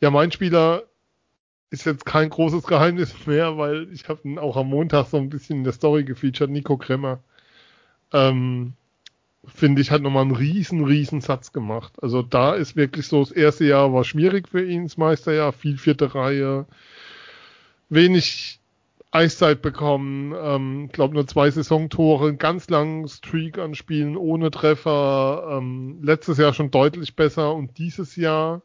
Ja, mein Spieler ist jetzt kein großes Geheimnis [LAUGHS] mehr, weil ich habe ihn auch am Montag so ein bisschen in der Story gefeatured, Nico Kremmer. Ähm, finde ich, hat nochmal einen riesen, riesen Satz gemacht. Also da ist wirklich so, das erste Jahr war schwierig für ihn, das Meisterjahr, viel vierte Reihe, wenig Eiszeit bekommen, ähm, glaube nur zwei Saisontore, einen ganz langen Streak an Spielen ohne Treffer, ähm, letztes Jahr schon deutlich besser und dieses Jahr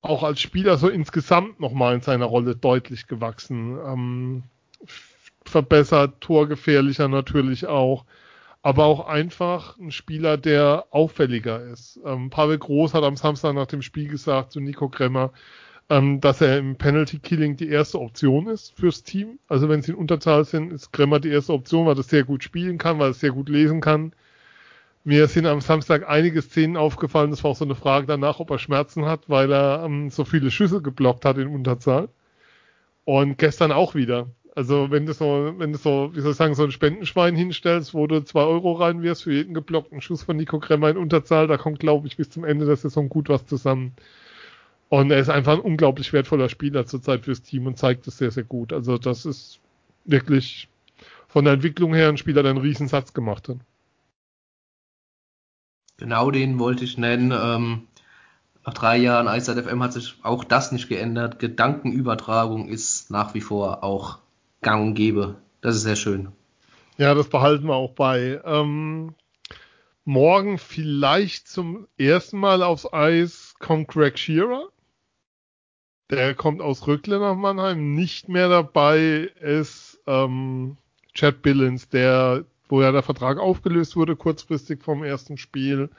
auch als Spieler so insgesamt nochmal in seiner Rolle deutlich gewachsen. Ähm, verbessert, torgefährlicher natürlich auch, aber auch einfach ein Spieler, der auffälliger ist. Ähm, Pavel Groß hat am Samstag nach dem Spiel gesagt zu Nico Kremmer, ähm, dass er im Penalty Killing die erste Option ist fürs Team. Also wenn sie in Unterzahl sind, ist Kremmer die erste Option, weil er sehr gut spielen kann, weil er sehr gut lesen kann. Mir sind am Samstag einige Szenen aufgefallen. Das war auch so eine Frage danach, ob er Schmerzen hat, weil er ähm, so viele Schüsse geblockt hat in Unterzahl. Und gestern auch wieder. Also wenn du so, wenn du so, wie soll ich sagen, so ein Spendenschwein hinstellst, wo du zwei Euro reinwirfst für jeden geblockten Schuss von Nico Kremmer in Unterzahl, da kommt, glaube ich, bis zum Ende der Saison gut was zusammen. Und er ist einfach ein unglaublich wertvoller Spieler zurzeit fürs Team und zeigt es sehr, sehr gut. Also das ist wirklich von der Entwicklung her ein Spieler, der einen Riesensatz gemacht hat. Genau den wollte ich nennen. Ähm, nach drei Jahren Eiszeit FM hat sich auch das nicht geändert. Gedankenübertragung ist nach wie vor auch gang und gäbe. Das ist sehr schön. Ja, das behalten wir auch bei. Ähm, morgen vielleicht zum ersten Mal aufs Eis kommt Greg Shearer. Der kommt aus Rückle nach Mannheim. Nicht mehr dabei ist ähm, Chad Billings, der wo ja der Vertrag aufgelöst wurde, kurzfristig vom ersten Spiel.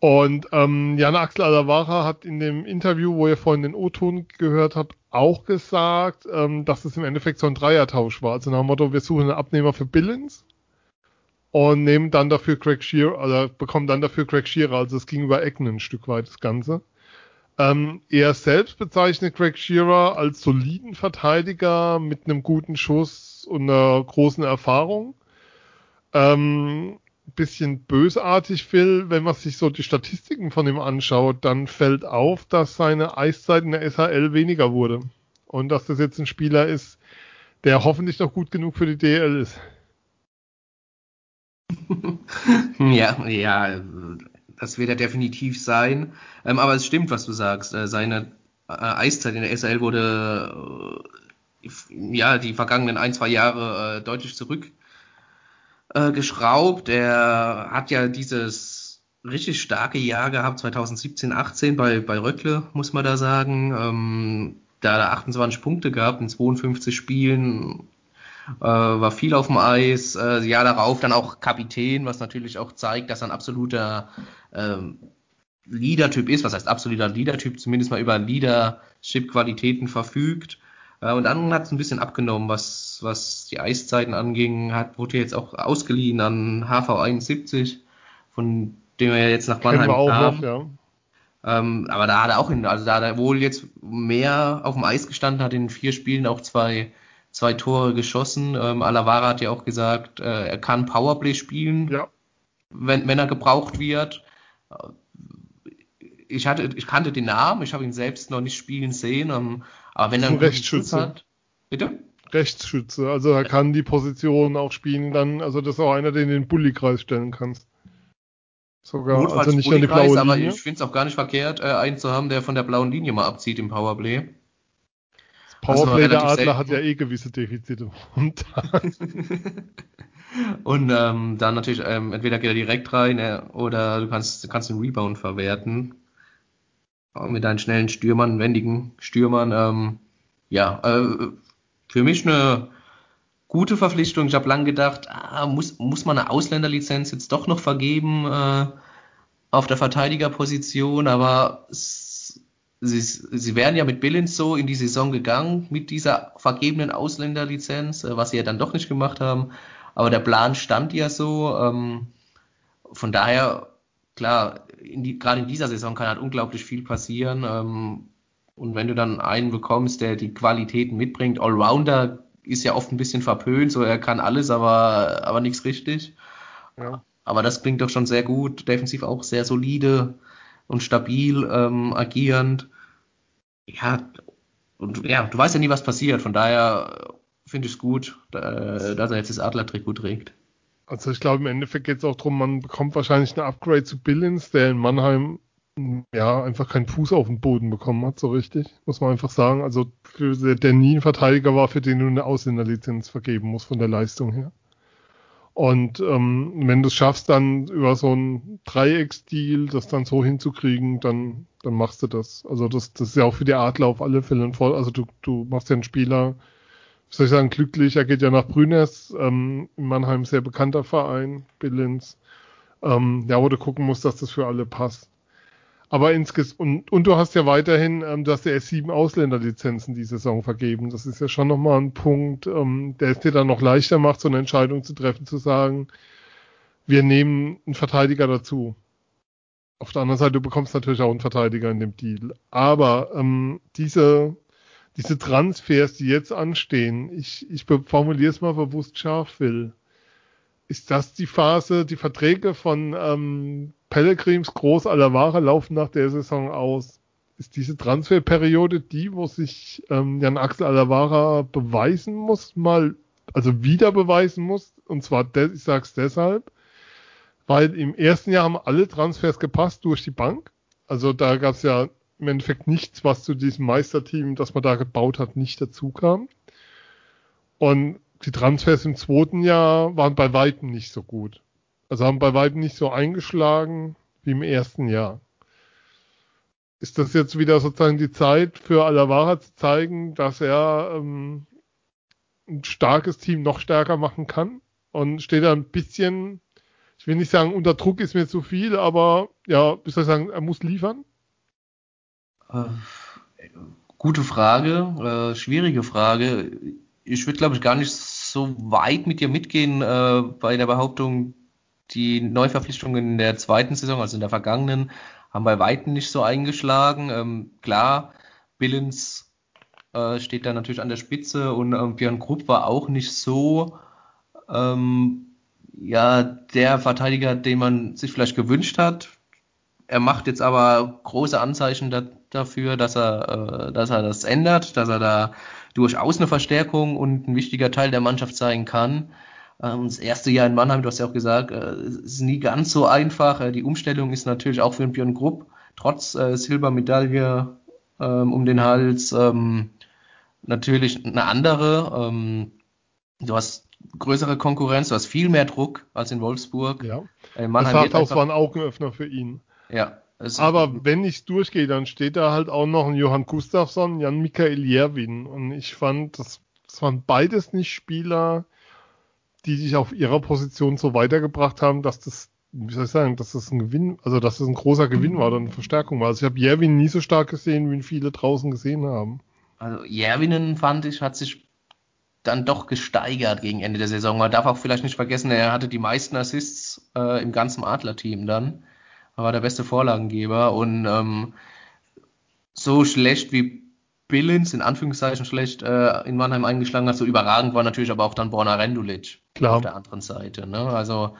Und ähm, Jan Axel Alavara hat in dem Interview, wo ihr vorhin den O-Ton gehört habt, auch gesagt, ähm, dass es im Endeffekt so ein Dreiertausch war. Also nach dem Motto, wir suchen einen Abnehmer für Billings und nehmen dann dafür Craig Shearer, oder bekommen dann dafür Craig Shearer. Also es ging über Ecken ein Stück weit, das Ganze. Ähm, er selbst bezeichnet Craig Shearer als soliden Verteidiger mit einem guten Schuss und einer großen Erfahrung ähm, bisschen bösartig will, wenn man sich so die Statistiken von ihm anschaut, dann fällt auf, dass seine Eiszeit in der SHL weniger wurde. Und dass das jetzt ein Spieler ist, der hoffentlich noch gut genug für die DL ist. [LAUGHS] ja, ja, das wird er definitiv sein. Ähm, aber es stimmt, was du sagst. Äh, seine äh, Eiszeit in der SHL wurde äh, ja die vergangenen ein, zwei Jahre äh, deutlich zurück äh. Er hat ja dieses richtig starke Jahr gehabt, 2017, 18 bei, bei Röckle, muss man da sagen. Ähm, da er 28 Punkte gehabt in 52 Spielen, äh, war viel auf dem Eis. Äh, Jahr darauf dann auch Kapitän, was natürlich auch zeigt, dass er ein absoluter ähm, Leader-Typ ist. Was heißt absoluter Leader-Typ? Zumindest mal über Leadership-Qualitäten verfügt. Äh, und dann hat es ein bisschen abgenommen, was, was die Eiszeiten anging. Hat, wurde jetzt auch ausgeliehen an HV 71, von dem er jetzt nach Mannheim wir kam. Ja. Ähm, aber da hat er auch in, also da hat er wohl jetzt mehr auf dem Eis gestanden, hat in vier Spielen auch zwei, zwei Tore geschossen. Ähm, Alavara hat ja auch gesagt, äh, er kann Powerplay spielen, ja. wenn, wenn er gebraucht wird. Ich hatte, ich kannte den Namen, ich habe ihn selbst noch nicht spielen sehen. Ähm, aber wenn er einen Rechtsschütze hat, bitte? Rechtsschütze, also er kann die Position auch spielen, dann, also das ist auch einer, den du in den Bulli-Kreis stellen kannst. Sogar, Notfalls also nicht nur die blaue Linie. Aber ich finde es auch gar nicht verkehrt, äh, einen zu haben, der von der blauen Linie mal abzieht im Powerplay. Powerplay der Adler hat ja eh gewisse Defizite. Und, [LAUGHS] und ähm, dann natürlich, ähm, entweder geht er direkt rein äh, oder du kannst, kannst den Rebound verwerten mit deinen schnellen Stürmern, wendigen Stürmern. Ähm, ja, äh, für mich eine gute Verpflichtung. Ich habe lang gedacht, ah, muss, muss man eine Ausländerlizenz jetzt doch noch vergeben äh, auf der Verteidigerposition, aber sie, sie wären ja mit Billins so in die Saison gegangen mit dieser vergebenen Ausländerlizenz, äh, was sie ja dann doch nicht gemacht haben. Aber der Plan stand ja so. Ähm, von daher klar, in die, gerade in dieser Saison kann halt unglaublich viel passieren. Ähm, und wenn du dann einen bekommst, der die Qualitäten mitbringt, Allrounder ist ja oft ein bisschen verpönt, so er kann alles, aber, aber nichts richtig. Ja. Aber das klingt doch schon sehr gut, defensiv auch sehr solide und stabil ähm, agierend. Ja, und ja, du weißt ja nie, was passiert. Von daher finde ich es gut, dass er jetzt das Adler-Trikot trägt. Also ich glaube, im Endeffekt geht es auch darum, man bekommt wahrscheinlich ein Upgrade zu Billings, der in Mannheim ja einfach keinen Fuß auf den Boden bekommen hat, so richtig, muss man einfach sagen. Also der nie ein Verteidiger war, für den du eine Ausländerlizenz vergeben musst von der Leistung her. Und ähm, wenn du es schaffst, dann über so einen Dreiecksdeal das dann so hinzukriegen, dann, dann machst du das. Also das, das ist ja auch für die Adler auf alle Fälle ein Voll. Also du, du machst ja einen Spieler, wie soll ich sagen, glücklich. Er geht ja nach Brüners, ähm, in Mannheim sehr bekannter Verein, Billins. Ähm, ja, wo du gucken musst, dass das für alle passt. Aber insgesamt, und, und du hast ja weiterhin, ähm, du hast ja erst Ausländerlizenzen die Saison vergeben. Das ist ja schon nochmal ein Punkt, ähm, der es dir dann noch leichter macht, so eine Entscheidung zu treffen, zu sagen, wir nehmen einen Verteidiger dazu. Auf der anderen Seite, du bekommst natürlich auch einen Verteidiger in dem Deal. Aber ähm, diese, diese Transfers, die jetzt anstehen, ich, ich formuliere es mal bewusst scharf will. Ist das die Phase, die Verträge von ähm, Pellegrims Groß aller Ware laufen nach der Saison aus? Ist diese Transferperiode die, wo sich ähm, Jan Axel Alavara beweisen muss, mal, also wieder beweisen muss? Und zwar, ich sag's deshalb, weil im ersten Jahr haben alle Transfers gepasst durch die Bank. Also da gab's ja im Endeffekt nichts, was zu diesem Meisterteam, das man da gebaut hat, nicht dazu kam. Und die Transfers im zweiten Jahr waren bei Weitem nicht so gut. Also haben bei Weitem nicht so eingeschlagen wie im ersten Jahr. Ist das jetzt wieder sozusagen die Zeit für Alavara zu zeigen, dass er ähm, ein starkes Team noch stärker machen kann? Und steht er ein bisschen, ich will nicht sagen, unter Druck ist mir zu viel, aber ja, soll ich sagen, er muss liefern? Äh, gute Frage, äh, schwierige Frage. Ich würde, glaube ich, gar nicht so weit mit dir mitgehen äh, bei der Behauptung, die Neuverpflichtungen in der zweiten Saison, also in der vergangenen, haben bei Weitem nicht so eingeschlagen. Ähm, klar, Billens äh, steht da natürlich an der Spitze und ähm, Björn Krupp war auch nicht so ähm, ja der Verteidiger, den man sich vielleicht gewünscht hat. Er macht jetzt aber große Anzeichen da, dafür, dass er, äh, dass er das ändert, dass er da durchaus eine Verstärkung und ein wichtiger Teil der Mannschaft sein kann. Ähm, das erste Jahr in Mannheim, du hast ja auch gesagt, äh, ist nie ganz so einfach. Äh, die Umstellung ist natürlich auch für den Björn Grupp trotz äh, Silbermedaille ähm, um den Hals ähm, natürlich eine andere. Ähm, du hast größere Konkurrenz, du hast viel mehr Druck als in Wolfsburg. Ja. Äh, Mannheim das war ein Augenöffner für ihn. Ja. Aber wenn ich durchgehe, dann steht da halt auch noch ein Johann Gustafsson, Jan Michael Jerwin. Und ich fand, das, das waren beides nicht Spieler, die sich auf ihrer Position so weitergebracht haben, dass das, wie soll ich sagen, dass das ein Gewinn, also dass das ein großer Gewinn war oder eine Verstärkung war. Also ich habe Jerwin nie so stark gesehen, wie ihn viele draußen gesehen haben. Also Jerwinen fand ich, hat sich dann doch gesteigert gegen Ende der Saison. Man darf auch vielleicht nicht vergessen, er hatte die meisten Assists äh, im ganzen Adler-Team dann. Er war der beste Vorlagengeber und ähm, so schlecht wie Billins in Anführungszeichen schlecht äh, in Mannheim eingeschlagen hat, so überragend war natürlich aber auch dann Borna Rendulic Klar. auf der anderen Seite. Ne? Also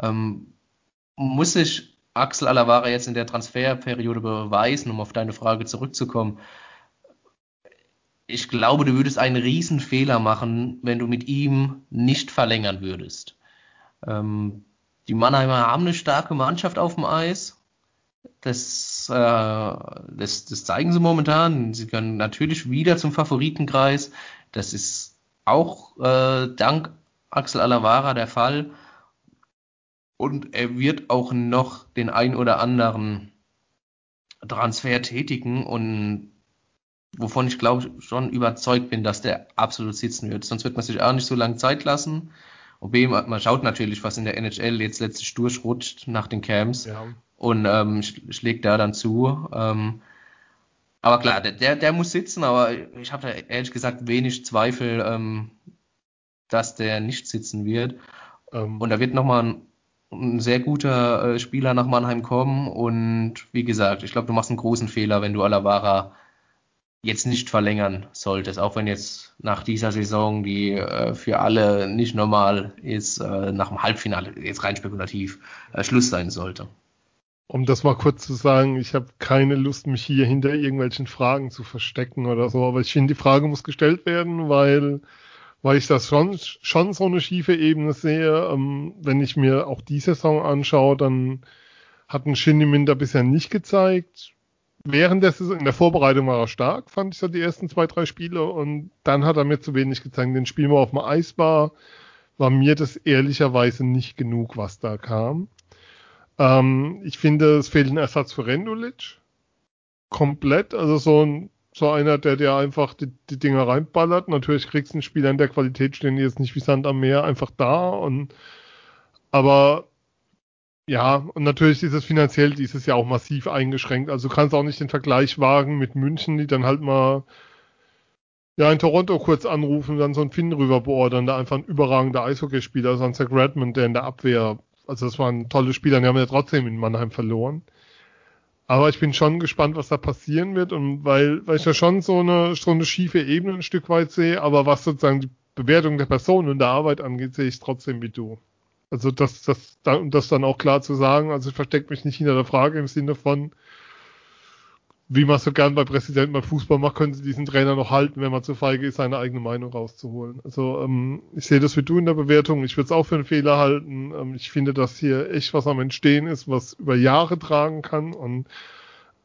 ähm, muss sich Axel Alavara jetzt in der Transferperiode beweisen, um auf deine Frage zurückzukommen. Ich glaube, du würdest einen riesen Fehler machen, wenn du mit ihm nicht verlängern würdest. Ähm, die Mannheimer haben eine starke Mannschaft auf dem Eis. Das, äh, das, das zeigen sie momentan. Sie können natürlich wieder zum Favoritenkreis. Das ist auch äh, dank Axel Alavara der Fall. Und er wird auch noch den ein oder anderen Transfer tätigen und wovon ich glaube schon überzeugt bin, dass der absolut sitzen wird. Sonst wird man sich auch nicht so lange Zeit lassen. OB, man schaut natürlich, was in der NHL jetzt letztlich durchrutscht nach den Camps ja. Und ähm, schlägt da dann zu. Ähm, aber klar, der, der muss sitzen, aber ich habe da ehrlich gesagt wenig Zweifel, ähm, dass der nicht sitzen wird. Ähm, und da wird nochmal ein, ein sehr guter äh, Spieler nach Mannheim kommen. Und wie gesagt, ich glaube, du machst einen großen Fehler, wenn du Alavara jetzt nicht verlängern solltest, auch wenn jetzt nach dieser Saison, die äh, für alle nicht normal ist, äh, nach dem Halbfinale, jetzt rein spekulativ, äh, Schluss sein sollte. Um das mal kurz zu sagen, ich habe keine Lust, mich hier hinter irgendwelchen Fragen zu verstecken oder so, aber ich finde, die Frage muss gestellt werden, weil, weil ich das schon, schon so eine schiefe Ebene sehe. Ähm, wenn ich mir auch die Saison anschaue, dann hat ein Shindy Minder bisher nicht gezeigt. Während der Saison, in der Vorbereitung war er stark, fand ich so die ersten zwei, drei Spiele und dann hat er mir zu wenig gezeigt. Den Spiel, wo auf dem Eis war, war mir das ehrlicherweise nicht genug, was da kam. Ähm, ich finde, es fehlt ein Ersatz für Rendulic. Komplett. Also so ein, so einer, der dir einfach die, die Dinger reinballert. Natürlich kriegst du einen Spieler in der Qualität stehen, die jetzt nicht wie Sand am Meer einfach da und, aber, ja, und natürlich ist es finanziell dieses Jahr auch massiv eingeschränkt. Also du kannst auch nicht den Vergleich wagen mit München, die dann halt mal ja, in Toronto kurz anrufen dann so einen Finn rüber beordern, der einfach ein überragender Eishockeyspieler ist, ein Zach Redmond, der in der Abwehr also das waren tolle Spieler, die haben ja trotzdem in Mannheim verloren. Aber ich bin schon gespannt, was da passieren wird und weil, weil ich ja schon so eine, so eine schiefe Ebene ein Stück weit sehe, aber was sozusagen die Bewertung der Person und der Arbeit angeht, sehe ich trotzdem wie du. Also das, das, das dann auch klar zu sagen, also ich verstecke mich nicht hinter der Frage im Sinne von, wie man so gern bei Präsidenten beim Fußball macht, können sie diesen Trainer noch halten, wenn man zu feige ist, seine eigene Meinung rauszuholen. Also ähm, ich sehe das wie du in der Bewertung. Ich würde es auch für einen Fehler halten. Ähm, ich finde, dass hier echt was am Entstehen ist, was über Jahre tragen kann und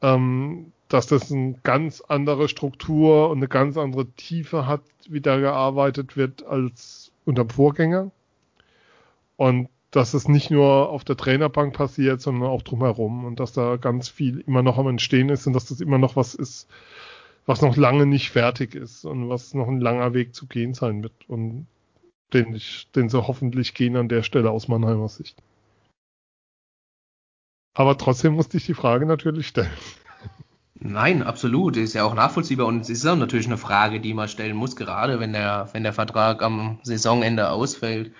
ähm, dass das eine ganz andere Struktur und eine ganz andere Tiefe hat, wie da gearbeitet wird als unter dem Vorgänger. Und dass es nicht nur auf der Trainerbank passiert, sondern auch drumherum und dass da ganz viel immer noch am Entstehen ist und dass das immer noch was ist, was noch lange nicht fertig ist und was noch ein langer Weg zu gehen sein wird und den ich, den sie hoffentlich gehen an der Stelle aus Mannheimer Sicht. Aber trotzdem musste ich die Frage natürlich stellen. Nein, absolut. Ist ja auch nachvollziehbar und es ist auch natürlich eine Frage, die man stellen muss, gerade wenn der, wenn der Vertrag am Saisonende ausfällt.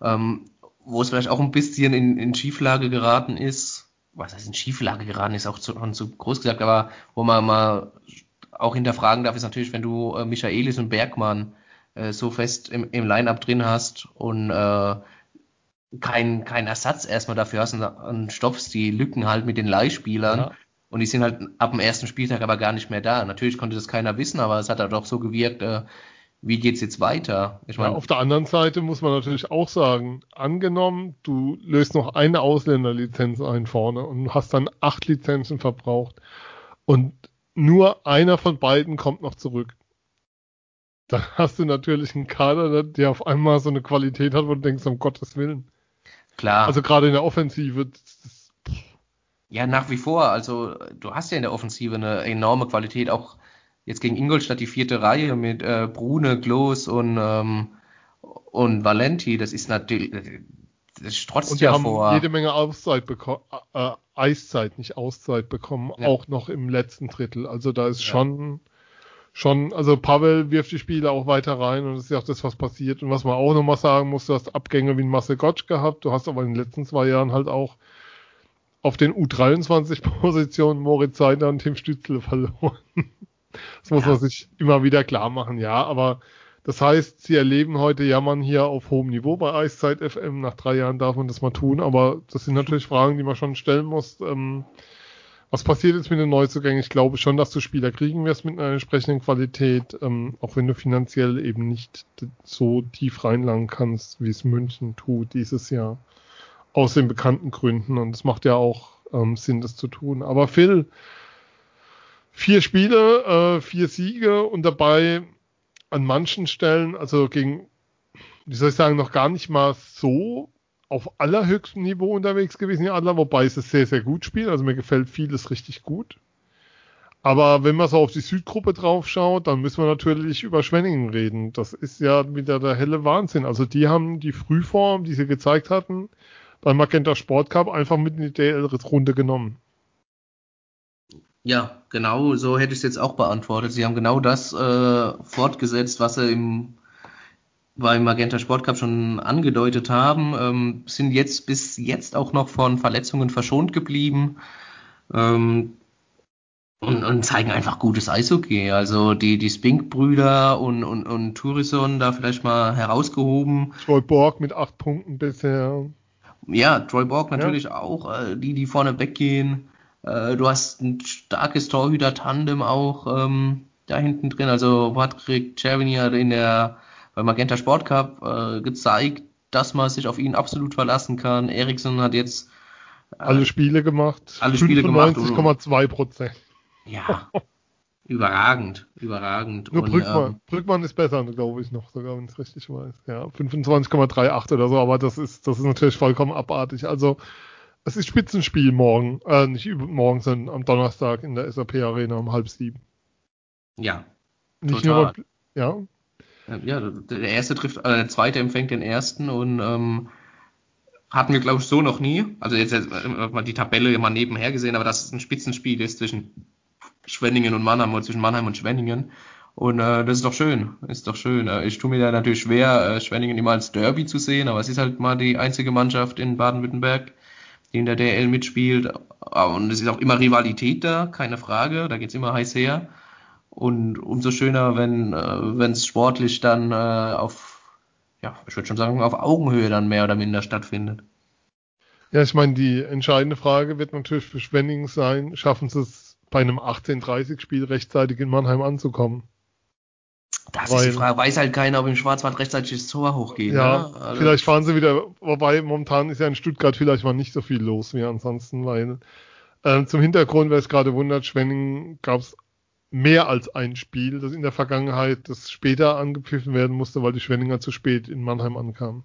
Ähm, wo es vielleicht auch ein bisschen in, in Schieflage geraten ist, was heißt in Schieflage geraten ist, auch zu, zu groß gesagt, aber wo man mal auch hinterfragen darf, ist natürlich, wenn du äh, Michaelis und Bergmann äh, so fest im, im Line-Up drin hast und äh, kein, kein Ersatz erstmal dafür hast und, und stopfst die Lücken halt mit den Leihspielern. Ja. Und die sind halt ab dem ersten Spieltag aber gar nicht mehr da. Natürlich konnte das keiner wissen, aber es hat halt auch so gewirkt, äh, wie geht's jetzt weiter? Ich meine, ja, auf der anderen Seite muss man natürlich auch sagen, angenommen, du löst noch eine Ausländerlizenz ein vorne und hast dann acht Lizenzen verbraucht und nur einer von beiden kommt noch zurück. Dann hast du natürlich einen Kader, der auf einmal so eine Qualität hat, wo du denkst, um Gottes Willen. Klar. Also gerade in der Offensive. Ja, nach wie vor. Also du hast ja in der Offensive eine enorme Qualität, auch jetzt gegen Ingolstadt die vierte Reihe mit äh, Brune, Klos und, ähm, und Valenti, das ist natürlich, das strotzt und ja haben vor. jede Menge Auszeit bekommen, äh, Eiszeit, nicht Auszeit bekommen, ja. auch noch im letzten Drittel. Also da ist ja. schon, schon, also Pavel wirft die Spiele auch weiter rein und das ist ja auch das, was passiert. Und was man auch nochmal sagen muss, du hast Abgänge wie ein Marcel Gottsch gehabt, du hast aber in den letzten zwei Jahren halt auch auf den U23-Positionen Moritz Seider und Tim Stützle verloren. Das muss ja. man sich immer wieder klar machen, ja. Aber das heißt, sie erleben heute Jammern hier auf hohem Niveau bei Eiszeit FM. Nach drei Jahren darf man das mal tun, aber das sind natürlich Fragen, die man schon stellen muss. Ähm, was passiert jetzt mit den Neuzugängen? Ich glaube schon, dass du Spieler kriegen wirst mit einer entsprechenden Qualität, ähm, auch wenn du finanziell eben nicht so tief reinlangen kannst, wie es München tut dieses Jahr. Aus den bekannten Gründen. Und es macht ja auch ähm, Sinn, das zu tun. Aber Phil, vier Spiele, äh, vier Siege und dabei an manchen Stellen, also gegen, wie soll ich sagen, noch gar nicht mal so auf allerhöchstem Niveau unterwegs gewesen, die Adler, wobei es sehr, sehr gut spielt. Also mir gefällt vieles richtig gut. Aber wenn man so auf die Südgruppe drauf schaut, dann müssen wir natürlich über Schwenningen reden. Das ist ja wieder der helle Wahnsinn. Also die haben die Frühform, die sie gezeigt hatten, beim Magenta Sport Cup einfach mit in die DL-Runde genommen. Ja, genau so hätte ich es jetzt auch beantwortet. Sie haben genau das äh, fortgesetzt, was sie im beim Magenta Sport Cup schon angedeutet haben, ähm, sind jetzt bis jetzt auch noch von Verletzungen verschont geblieben ähm, und, und zeigen einfach gutes Eishockey. Also die, die Spink-Brüder und, und, und Tourison da vielleicht mal herausgehoben. Troy Borg mit acht Punkten bisher. Ja, Troy Borg natürlich ja. auch, äh, die, die vorne weggehen. Äh, du hast ein starkes Torhüter-Tandem auch ähm, da hinten drin. Also Patrick Cervini hat in der beim Magenta Sport Cup äh, gezeigt, dass man sich auf ihn absolut verlassen kann. Eriksson hat jetzt äh, alle Spiele gemacht. Alle Spiele gemacht. 90,2 Prozent. Ja, überragend, überragend. Nur Und, Brückmann, ähm, Brückmann ist besser, glaube ich noch, sogar wenn ich es richtig weiß. Ja, 25,38 oder so, aber das ist, das ist natürlich vollkommen abartig. Also es ist Spitzenspiel morgen, äh, nicht morgen, sondern am Donnerstag in der SAP Arena um halb sieben. Ja. Nicht total. nur, ja. Ja, der erste trifft, äh, der zweite empfängt den ersten und ähm, hatten wir, glaube ich, so noch nie. Also jetzt, jetzt mal die Tabelle mal nebenher gesehen, aber das ist ein Spitzenspiel ist zwischen Schwenningen und Mannheim oder zwischen Mannheim und Schwenningen. Und äh, das ist doch schön, ist doch schön. Äh, ich tue mir da natürlich schwer, äh, Schwenningen immer als Derby zu sehen, aber es ist halt mal die einzige Mannschaft in Baden-Württemberg, in der DL mitspielt. Und es ist auch immer Rivalität da, keine Frage, da geht's immer heiß her. Und umso schöner, wenn äh, es sportlich dann äh, auf, ja, ich würde schon sagen, auf Augenhöhe dann mehr oder minder stattfindet. Ja, ich meine, die entscheidende Frage wird natürlich für Schwenning sein, schaffen sie es bei einem 18:30-Spiel rechtzeitig in Mannheim anzukommen? Das Weil, ist die Frage. Weiß halt keiner, ob im Schwarzwald rechtzeitig das Tor hochgeht. Ja, ne? also vielleicht fahren sie wieder, wobei momentan ist ja in Stuttgart vielleicht mal nicht so viel los wie ansonsten, weil äh, zum Hintergrund, wer es gerade wundert, Schwenning gab es mehr als ein Spiel, das in der Vergangenheit das später angepfiffen werden musste, weil die Schwenninger zu spät in Mannheim ankamen.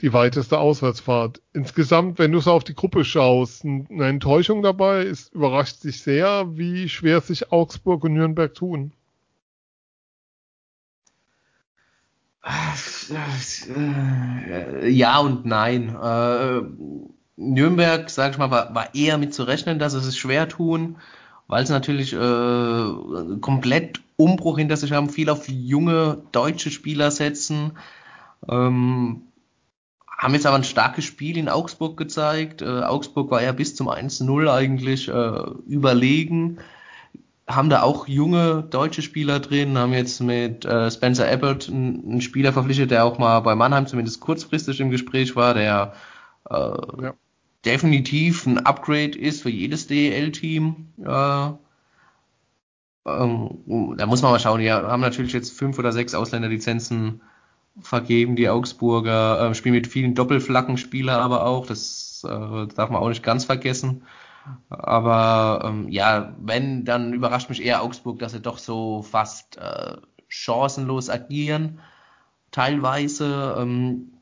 Die weiteste Auswärtsfahrt. Insgesamt, wenn du so auf die Gruppe schaust, eine Enttäuschung dabei ist, überrascht sich sehr, wie schwer sich Augsburg und Nürnberg tun. Ja und nein. Äh, Nürnberg, sag ich mal, war, war eher mit zu rechnen, dass sie es schwer tun weil sie natürlich äh, komplett Umbruch hinter sich haben, viel auf junge deutsche Spieler setzen. Ähm, haben jetzt aber ein starkes Spiel in Augsburg gezeigt. Äh, Augsburg war ja bis zum 1-0 eigentlich äh, überlegen. Haben da auch junge deutsche Spieler drin, haben jetzt mit äh, Spencer Abbott einen, einen, Spieler verpflichtet, der auch mal bei Mannheim zumindest kurzfristig im Gespräch war, der äh, ja definitiv ein Upgrade ist für jedes DEL-Team. Äh, ähm, da muss man mal schauen. Die haben natürlich jetzt fünf oder sechs Ausländerlizenzen vergeben, die Augsburger. Äh, spielen mit vielen Doppelflaggenspieler aber auch. Das äh, darf man auch nicht ganz vergessen. Aber ähm, ja, wenn, dann überrascht mich eher Augsburg, dass sie doch so fast äh, chancenlos agieren. Teilweise. Ähm,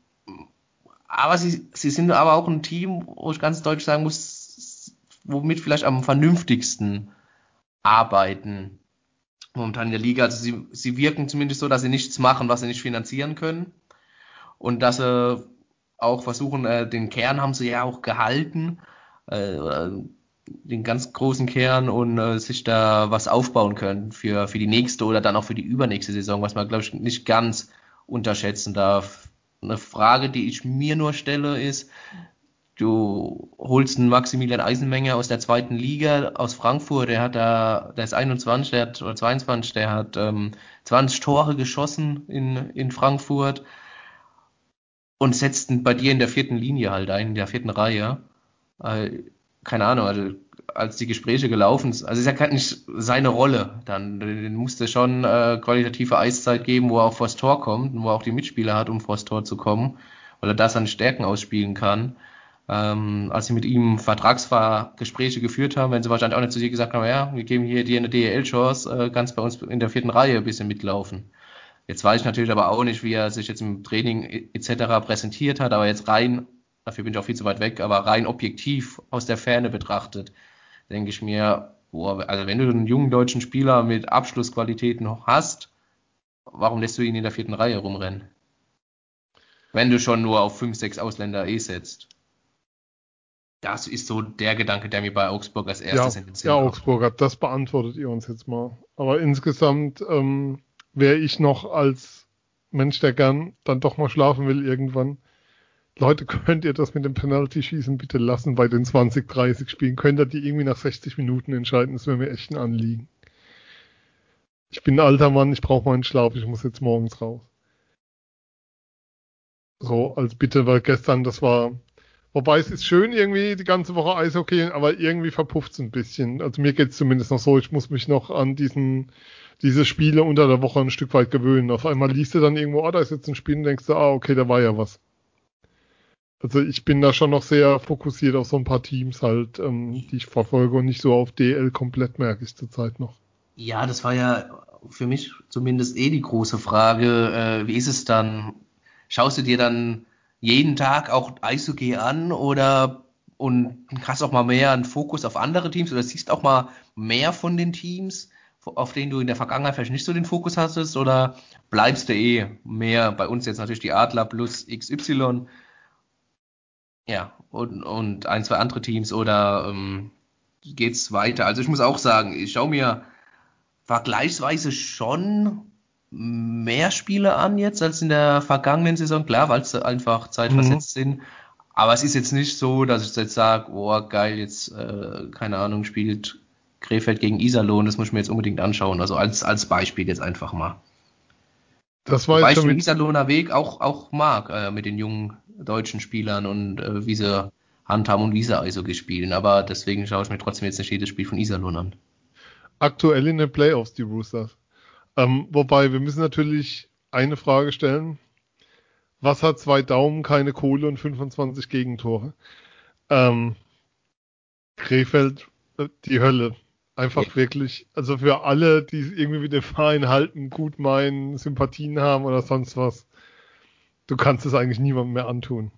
aber sie, sie sind aber auch ein Team, wo ich ganz deutlich sagen muss, womit vielleicht am vernünftigsten arbeiten momentan in der Liga. Also sie, sie wirken zumindest so, dass sie nichts machen, was sie nicht finanzieren können. Und dass sie auch versuchen, äh, den Kern haben sie ja auch gehalten, äh, den ganz großen Kern und äh, sich da was aufbauen können für, für die nächste oder dann auch für die übernächste Saison, was man, glaube ich, nicht ganz unterschätzen darf eine Frage, die ich mir nur stelle, ist, du holst einen Maximilian Eisenmenger aus der zweiten Liga aus Frankfurt, der hat da, der ist 21, der hat, oder 22, der hat ähm, 20 Tore geschossen in, in Frankfurt und setzt bei dir in der vierten Linie halt ein, in der vierten Reihe. Äh, keine Ahnung, also als die Gespräche gelaufen sind, also ist ja nicht seine Rolle dann. Den musste schon äh, qualitative Eiszeit geben, wo er auch vors Tor kommt und wo er auch die Mitspieler hat, um vors Tor zu kommen, weil er da seine Stärken ausspielen kann. Ähm, als sie mit ihm Vertragsgespräche geführt haben, wenn sie wahrscheinlich auch nicht zu dir gesagt haben, ja, wir geben hier dir eine DEL-Chance, äh, kannst bei uns in der vierten Reihe ein bisschen mitlaufen. Jetzt weiß ich natürlich aber auch nicht, wie er sich jetzt im Training etc. präsentiert hat, aber jetzt rein, dafür bin ich auch viel zu weit weg, aber rein objektiv aus der Ferne betrachtet, denke ich mir, boah, also wenn du einen jungen deutschen Spieler mit Abschlussqualitäten hast, warum lässt du ihn in der vierten Reihe rumrennen? Wenn du schon nur auf fünf, sechs Ausländer eh setzt. Das ist so der Gedanke, der mir bei Augsburg als erstes ja, in den Sinn Ja, Augsburger, das beantwortet ihr uns jetzt mal. Aber insgesamt ähm, wäre ich noch als Mensch, der gern dann doch mal schlafen will irgendwann, Leute, könnt ihr das mit dem Penalty-Schießen bitte lassen bei den 20, 30 Spielen? Könnt ihr die irgendwie nach 60 Minuten entscheiden? Das wäre mir echt ein Anliegen. Ich bin ein alter Mann, ich brauche meinen Schlaf, ich muss jetzt morgens raus. So als Bitte, weil gestern das war, wobei es ist schön irgendwie die ganze Woche Eishockey, aber irgendwie verpufft es ein bisschen. Also mir geht es zumindest noch so, ich muss mich noch an diesen, diese Spiele unter der Woche ein Stück weit gewöhnen. Auf einmal liest du dann irgendwo, oh, da ist jetzt ein Spiel und denkst du, ah, okay, da war ja was. Also ich bin da schon noch sehr fokussiert auf so ein paar Teams halt, ähm, die ich verfolge und nicht so auf DL komplett merke ich zurzeit noch. Ja, das war ja für mich zumindest eh die große Frage. Äh, wie ist es dann? Schaust du dir dann jeden Tag auch Eishockey an oder und hast auch mal mehr einen Fokus auf andere Teams oder siehst auch mal mehr von den Teams, auf denen du in der Vergangenheit vielleicht nicht so den Fokus hattest oder bleibst du eh mehr bei uns jetzt natürlich die Adler plus XY ja, und, und ein, zwei andere Teams oder ähm, geht's weiter? Also ich muss auch sagen, ich schaue mir vergleichsweise schon mehr Spiele an jetzt als in der vergangenen Saison, klar, weil es einfach zeitversetzt mhm. sind. Aber es ist jetzt nicht so, dass ich jetzt sage, oh geil, jetzt, äh, keine Ahnung, spielt Krefeld gegen Iserlohn, das muss ich mir jetzt unbedingt anschauen. Also als, als Beispiel jetzt einfach mal. Das war Wobei ich den Iserlohner Weg auch, auch mag, äh, mit den jungen deutschen Spielern und äh, wie sie handhaben und wie sie Eishockey spielen. Aber deswegen schaue ich mir trotzdem jetzt nicht jedes Spiel von Iserlohn an. Aktuell in den Playoffs, die Roosters. Ähm, wobei, wir müssen natürlich eine Frage stellen. Was hat zwei Daumen, keine Kohle und 25 Gegentore? Ähm, Krefeld, äh, die Hölle. Einfach ja. wirklich, also für alle, die irgendwie mit dem Verein halten, gut meinen, Sympathien haben oder sonst was du kannst es eigentlich niemandem mehr antun.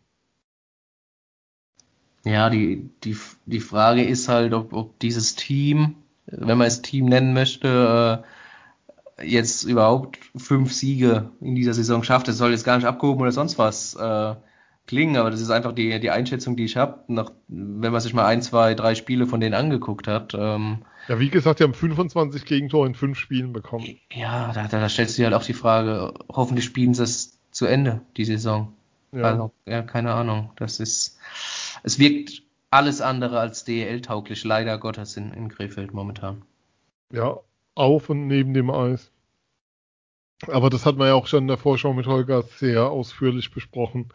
Ja, die, die, die Frage ist halt, ob, ob dieses Team, wenn man es Team nennen möchte, äh, jetzt überhaupt fünf Siege in dieser Saison schafft. Das soll jetzt gar nicht abgehoben oder sonst was äh, klingen, aber das ist einfach die, die Einschätzung, die ich habe, wenn man sich mal ein, zwei, drei Spiele von denen angeguckt hat. Ähm, ja, wie gesagt, die haben 25 Gegentore in fünf Spielen bekommen. Ja, da, da, da stellst du dir halt auch die Frage, hoffentlich spielen sie es zu Ende, die Saison. Ja. Also, ja, keine Ahnung. Das ist, es wirkt alles andere als DEL-tauglich, leider Gottes in, in Krefeld momentan. Ja, auf und neben dem Eis. Aber das hat man ja auch schon in der Vorschau mit Holger sehr ausführlich besprochen.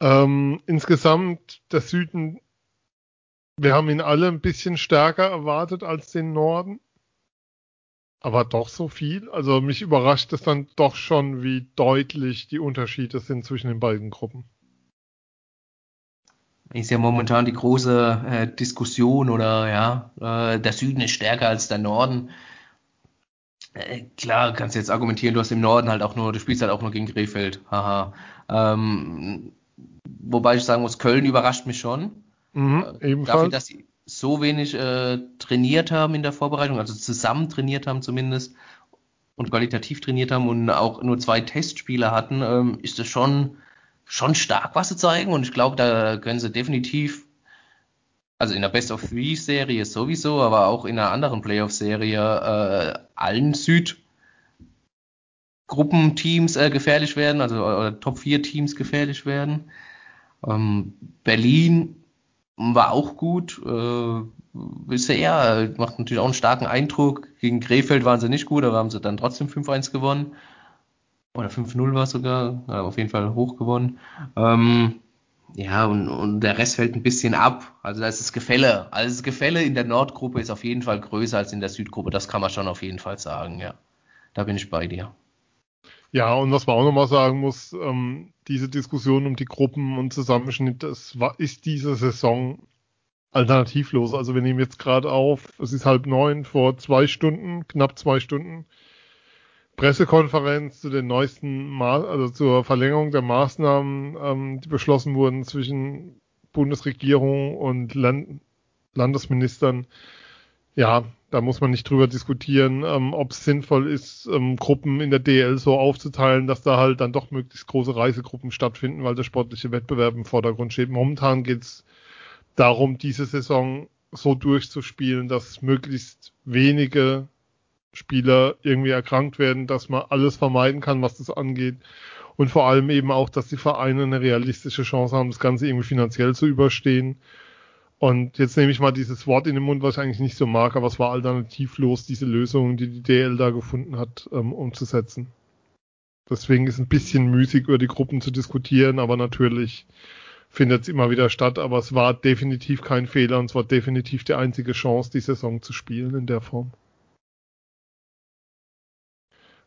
Ähm, insgesamt der Süden, wir haben ihn alle ein bisschen stärker erwartet als den Norden. Aber doch so viel? Also mich überrascht es dann doch schon, wie deutlich die Unterschiede sind zwischen den beiden Gruppen. Ist ja momentan die große äh, Diskussion oder ja, äh, der Süden ist stärker als der Norden. Äh, klar, kannst du jetzt argumentieren, du hast im Norden halt auch nur, du spielst halt auch nur gegen Krefeld. Haha. Ähm, wobei ich sagen muss, Köln überrascht mich schon. Mhm, äh, ebenfalls. Dafür, dass sie, so wenig äh, trainiert haben in der Vorbereitung, also zusammen trainiert haben zumindest und qualitativ trainiert haben und auch nur zwei Testspiele hatten, ähm, ist das schon, schon stark, was sie zeigen. Und ich glaube, da können sie definitiv, also in der Best of Three Serie sowieso, aber auch in einer anderen Playoff-Serie äh, allen Südgruppenteams äh, gefährlich werden, also äh, Top 4 Teams gefährlich werden. Ähm, Berlin war auch gut. Äh, bisher macht natürlich auch einen starken Eindruck. Gegen Krefeld waren sie nicht gut, aber haben sie dann trotzdem 5-1 gewonnen. Oder 5-0 war es sogar. Ja, auf jeden Fall hoch gewonnen. Ähm, ja, und, und der Rest fällt ein bisschen ab. Also da ist das Gefälle. Also das Gefälle in der Nordgruppe ist auf jeden Fall größer als in der Südgruppe. Das kann man schon auf jeden Fall sagen, ja. Da bin ich bei dir. Ja, und was man auch nochmal sagen muss, ähm, diese Diskussion um die Gruppen und Zusammenschnitt, das war, ist diese Saison alternativlos. Also wir nehmen jetzt gerade auf, es ist halb neun, vor zwei Stunden, knapp zwei Stunden, Pressekonferenz zu den neuesten, Ma also zur Verlängerung der Maßnahmen, ähm, die beschlossen wurden zwischen Bundesregierung und Land Landesministern. Ja, da muss man nicht drüber diskutieren, ähm, ob es sinnvoll ist, ähm, Gruppen in der DL so aufzuteilen, dass da halt dann doch möglichst große Reisegruppen stattfinden, weil der sportliche Wettbewerb im Vordergrund steht. Momentan geht es darum, diese Saison so durchzuspielen, dass möglichst wenige Spieler irgendwie erkrankt werden, dass man alles vermeiden kann, was das angeht. Und vor allem eben auch, dass die Vereine eine realistische Chance haben, das Ganze irgendwie finanziell zu überstehen und jetzt nehme ich mal dieses Wort in den Mund, was ich eigentlich nicht so mag, aber es war alternativlos, diese Lösung, die die DL da gefunden hat, ähm, umzusetzen. deswegen ist ein bisschen müßig über die Gruppen zu diskutieren, aber natürlich findet es immer wieder statt. Aber es war definitiv kein Fehler und es war definitiv die einzige Chance, die Saison zu spielen in der Form.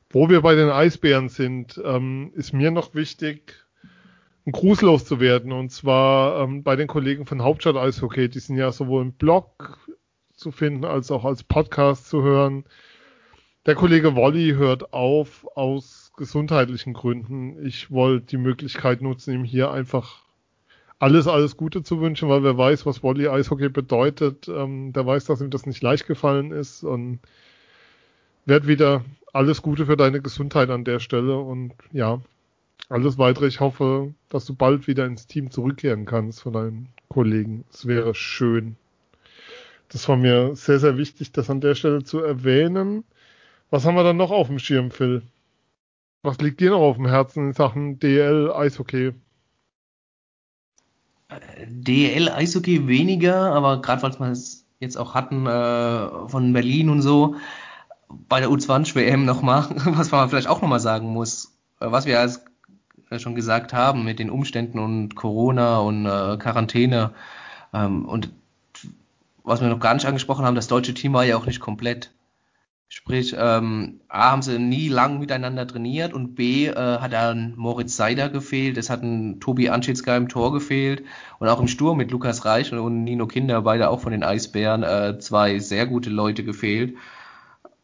Wo wir bei den Eisbären sind, ähm, ist mir noch wichtig, ein Gruß loszuwerden. Und zwar ähm, bei den Kollegen von Hauptstadt Eishockey. Die sind ja sowohl im Blog zu finden als auch als Podcast zu hören. Der Kollege Wolli hört auf aus gesundheitlichen Gründen. Ich wollte die Möglichkeit nutzen, ihm hier einfach alles, alles Gute zu wünschen, weil wer weiß, was Wolli Eishockey bedeutet, ähm, der weiß, dass ihm das nicht leicht gefallen ist und werd wieder alles Gute für deine Gesundheit an der Stelle und ja, alles weitere. Ich hoffe, dass du bald wieder ins Team zurückkehren kannst von deinen Kollegen. Es wäre schön. Das war mir sehr, sehr wichtig, das an der Stelle zu erwähnen. Was haben wir dann noch auf dem Schirm, Phil? Was liegt dir noch auf dem Herzen in Sachen DL Eishockey? DL Eishockey weniger, aber gerade weil wir es jetzt auch hatten äh, von Berlin und so, bei der U20 WM nochmal, [LAUGHS] was man vielleicht auch nochmal sagen muss, äh, was wir als schon gesagt haben mit den Umständen und Corona und äh, Quarantäne ähm, und was wir noch gar nicht angesprochen haben, das deutsche Team war ja auch nicht komplett. Sprich, ähm, A, haben sie nie lang miteinander trainiert und B, äh, hat dann Moritz Seider gefehlt, es hat ein Tobi Anschitzka im Tor gefehlt und auch im Sturm mit Lukas Reich und Nino Kinder, beide auch von den Eisbären, äh, zwei sehr gute Leute gefehlt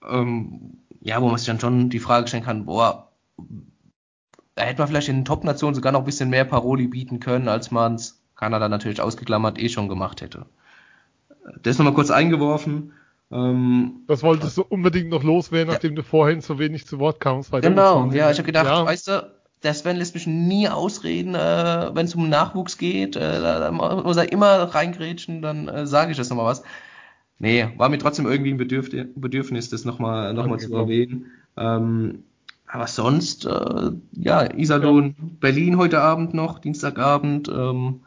ähm, ja, wo man sich dann schon die Frage stellen kann, boah, da hätte man vielleicht in den Top-Nationen sogar noch ein bisschen mehr Paroli bieten können, als man es, Kanada natürlich ausgeklammert, eh schon gemacht hätte. Das nochmal kurz eingeworfen. Ähm, das wolltest du unbedingt noch loswerden, nachdem ja. du vorhin so wenig zu Wort kamst. genau, ja, ich habe gedacht, ja. weißt du, der Sven lässt mich nie ausreden, äh, wenn es um Nachwuchs geht. Äh, da muss er immer reingrätschen, dann äh, sage ich das nochmal was. Nee, war mir trotzdem irgendwie ein Bedürf Bedürfnis, das nochmal noch mal zu erwähnen. Ähm, aber sonst, äh, ja, Iserlohn, ja. Berlin heute Abend noch, Dienstagabend, ähm,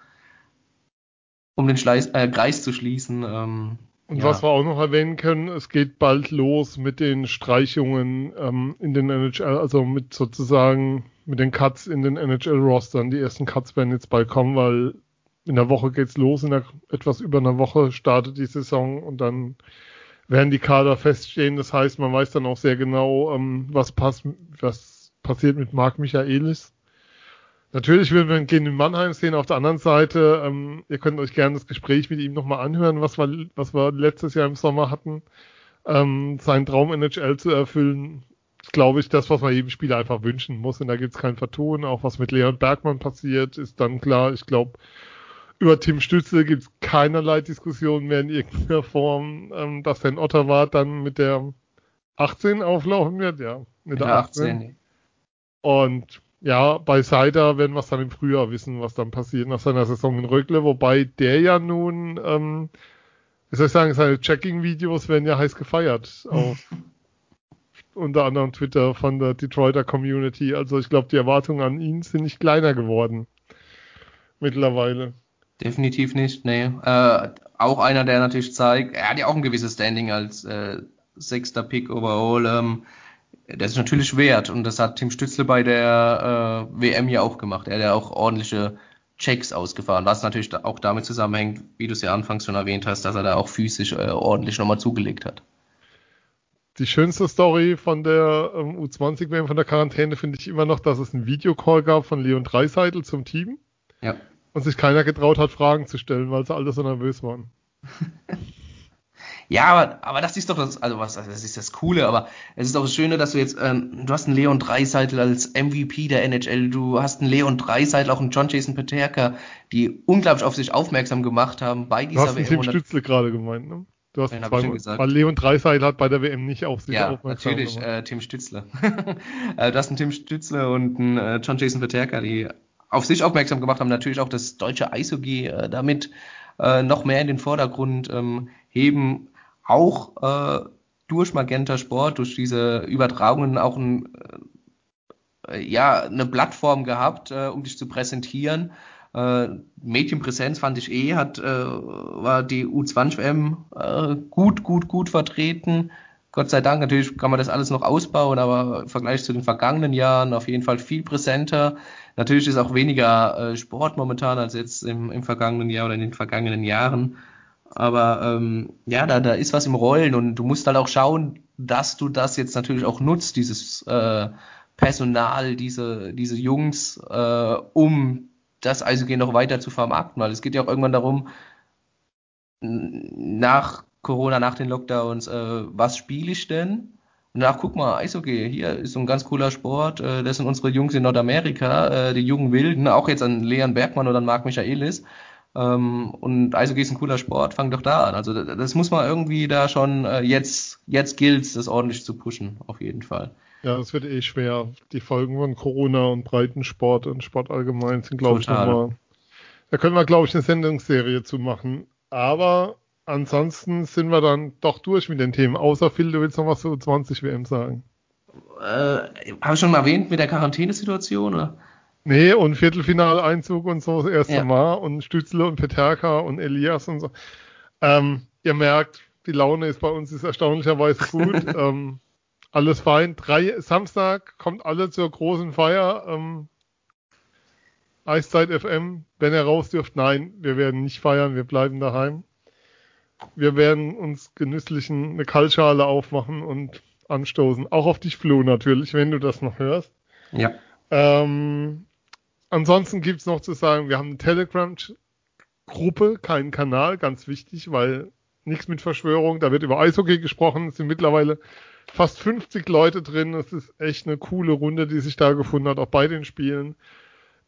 um den Schleiß, äh, Kreis zu schließen. Ähm, und ja. was wir auch noch erwähnen können, es geht bald los mit den Streichungen ähm, in den NHL, also mit sozusagen mit den Cuts in den NHL-Rostern. Die ersten Cuts werden jetzt bald kommen, weil in der Woche geht's los, in der, etwas über einer Woche startet die Saison und dann werden die Kader feststehen. Das heißt, man weiß dann auch sehr genau, ähm, was, pass was passiert mit Marc Michaelis. Natürlich will man gehen in Mannheim sehen. Auf der anderen Seite, ähm, ihr könnt euch gerne das Gespräch mit ihm nochmal anhören, was wir, was wir letztes Jahr im Sommer hatten. Ähm, seinen Traum NHL zu erfüllen, glaube ich, das, was man jedem Spieler einfach wünschen muss. Und da gibt's kein Vertun. Auch was mit Leon Bergmann passiert, ist dann klar. Ich glaube, über Tim Stütze gibt es keinerlei Diskussion mehr in irgendeiner Form, ähm, dass ein Ottawa dann mit der 18 auflaufen wird, ja. Mit, mit der 18. 18. Und ja, bei Seider werden wir es dann im Frühjahr wissen, was dann passiert nach seiner Saison in Rögle, wobei der ja nun, ähm, wie soll ich sagen, seine Checking-Videos werden ja heiß gefeiert auf [LAUGHS] unter anderem Twitter von der Detroiter Community. Also ich glaube, die Erwartungen an ihn sind nicht kleiner geworden mittlerweile. Definitiv nicht, nee. Äh, auch einer, der natürlich zeigt, er hat ja auch ein gewisses Standing als äh, sechster Pick overall. Ähm, das ist natürlich wert und das hat Tim Stützle bei der äh, WM ja auch gemacht. Er hat ja auch ordentliche Checks ausgefahren, was natürlich auch damit zusammenhängt, wie du es ja anfangs schon erwähnt hast, dass er da auch physisch äh, ordentlich nochmal zugelegt hat. Die schönste Story von der ähm, U20-WM, von der Quarantäne, finde ich immer noch, dass es einen Videocall gab von Leon Dreiseitel zum Team. Ja. Und sich keiner getraut hat, Fragen zu stellen, weil sie alle so nervös waren. [LAUGHS] Ja, aber, aber das ist doch das, also was, das ist das Coole, aber es ist auch das Schöne, dass du jetzt, ähm, du hast einen Leon Dreiseitel als MVP der NHL, du hast einen Leon Dreiseitel, auch einen John Jason Peterka, die unglaublich auf sich aufmerksam gemacht haben bei dieser WM. Du hast WM. Tim Stützle gerade gemeint, ne? Du hast zwei, gesagt. weil Leon Dreiseitel hat bei der WM nicht auf sich ja, aufmerksam natürlich, gemacht. äh, Tim Stützle. [LAUGHS] äh, du hast einen Tim Stützle und einen äh, John Jason Peterka, die auf sich aufmerksam gemacht haben, natürlich auch das deutsche Eishockey äh, damit äh, noch mehr in den Vordergrund ähm, heben, auch äh, durch Magenta Sport, durch diese Übertragungen auch ein, äh, ja, eine Plattform gehabt, äh, um dich zu präsentieren. Äh, Medienpräsenz fand ich eh, hat, äh, war die U20M äh, gut, gut, gut vertreten. Gott sei Dank, natürlich kann man das alles noch ausbauen, aber im Vergleich zu den vergangenen Jahren auf jeden Fall viel präsenter. Natürlich ist auch weniger äh, Sport momentan als jetzt im, im vergangenen Jahr oder in den vergangenen Jahren. Aber ähm, ja, da, da ist was im Rollen und du musst halt auch schauen, dass du das jetzt natürlich auch nutzt, dieses äh, Personal, diese, diese Jungs, äh, um das Eishockey noch weiter zu vermarkten, weil es geht ja auch irgendwann darum, nach Corona, nach den Lockdowns, äh, was spiele ich denn? Und danach guck mal, Eishockey, hier ist so ein ganz cooler Sport, äh, das sind unsere Jungs in Nordamerika, äh, die jungen Wilden, auch jetzt an Leon Bergmann oder an Marc Michaelis. Ähm, und Eishockey ist ein cooler Sport, fang doch da an. Also das muss man irgendwie da schon, äh, jetzt, jetzt gilt's, das ordentlich zu pushen, auf jeden Fall. Ja, das wird eh schwer. Die Folgen von Corona und Breitensport und Sport allgemein sind, glaube ich, nochmal. Da können wir, glaube ich, eine Sendungsserie zu machen. Aber ansonsten sind wir dann doch durch mit den Themen. Außer Phil, du willst noch was zu 20 WM sagen. Äh, Habe ich schon mal erwähnt mit der Quarantänesituation, oder? Nee, und Viertelfinaleinzug und so das erste ja. Mal und Stützle und Peterka und Elias und so. Ähm, ihr merkt, die Laune ist bei uns ist erstaunlicherweise gut. [LAUGHS] ähm, alles fein. Drei, Samstag kommt alle zur großen Feier. Ähm, Eiszeit FM, wenn ihr raus dürft, nein, wir werden nicht feiern, wir bleiben daheim. Wir werden uns genüsslichen eine Kaltschale aufmachen und anstoßen. Auch auf dich, Flo, natürlich, wenn du das noch hörst. Ja. Ähm, ansonsten gibt's noch zu sagen, wir haben eine Telegram-Gruppe, keinen Kanal, ganz wichtig, weil nichts mit Verschwörung, da wird über Eishockey gesprochen, es sind mittlerweile fast 50 Leute drin, es ist echt eine coole Runde, die sich da gefunden hat, auch bei den Spielen.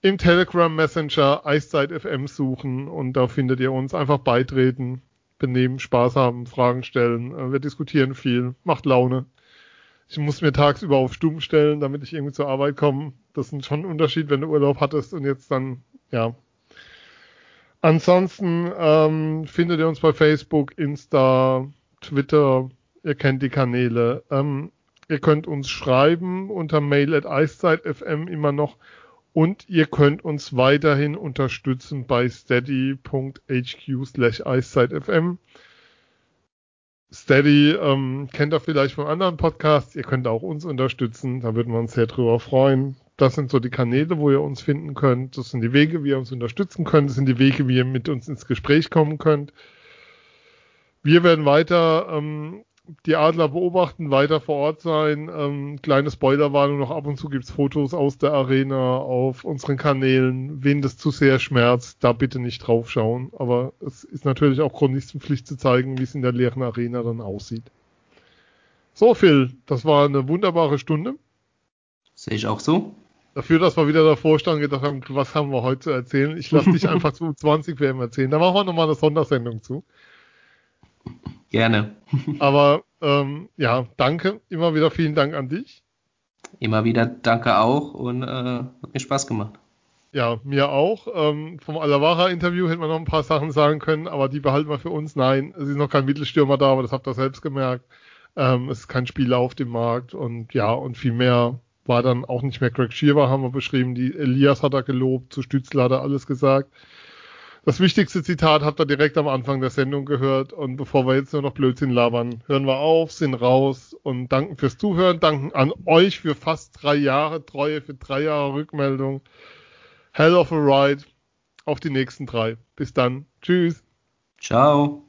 Im Telegram Messenger Eiszeit FM suchen und da findet ihr uns einfach beitreten, benehmen, Spaß haben, Fragen stellen. Äh, wir diskutieren viel, macht Laune. Ich muss mir tagsüber auf Stumm stellen, damit ich irgendwie zur Arbeit komme. Das ist schon ein Unterschied, wenn du Urlaub hattest und jetzt dann, ja. Ansonsten ähm, findet ihr uns bei Facebook, Insta, Twitter. Ihr kennt die Kanäle. Ähm, ihr könnt uns schreiben unter mail at eiszeit.fm immer noch. Und ihr könnt uns weiterhin unterstützen bei steady.hq slash eiszeit.fm. Steady ähm, kennt ihr vielleicht von anderen Podcasts. Ihr könnt auch uns unterstützen. Da würden wir uns sehr drüber freuen. Das sind so die Kanäle, wo ihr uns finden könnt. Das sind die Wege, wie ihr uns unterstützen könnt. Das sind die Wege, wie ihr mit uns ins Gespräch kommen könnt. Wir werden weiter ähm, die Adler beobachten, weiter vor Ort sein. Ähm, kleine Spoilerwarnung noch ab und zu gibt's Fotos aus der Arena auf unseren Kanälen. Wen das zu sehr schmerzt, da bitte nicht draufschauen. Aber es ist natürlich auch Chronistenpflicht zu zeigen, wie es in der leeren Arena dann aussieht. So, Phil, das war eine wunderbare Stunde. Sehe ich auch so. Dafür, dass wir wieder davor standen und gedacht haben, was haben wir heute zu erzählen? Ich lasse dich [LAUGHS] einfach zu 20 WM erzählen. Da machen wir nochmal eine Sondersendung zu. Gerne. Aber ähm, ja, danke. Immer wieder vielen Dank an dich. Immer wieder danke auch und äh, hat mir Spaß gemacht. Ja, mir auch. Ähm, vom Alavara-Interview hätte man noch ein paar Sachen sagen können, aber die behalten wir für uns. Nein, es ist noch kein Mittelstürmer da, aber das habt ihr selbst gemerkt. Ähm, es ist kein Spieler auf dem Markt und ja, und viel mehr war dann auch nicht mehr Greg Shearer, haben wir beschrieben. Die Elias hat er gelobt, zu Stützler hat er alles gesagt. Das wichtigste Zitat habt ihr direkt am Anfang der Sendung gehört. Und bevor wir jetzt nur noch Blödsinn labern, hören wir auf, sind raus und danken fürs Zuhören, danken an euch für fast drei Jahre Treue, für drei Jahre Rückmeldung. Hell of a Ride. Auf die nächsten drei. Bis dann. Tschüss. Ciao.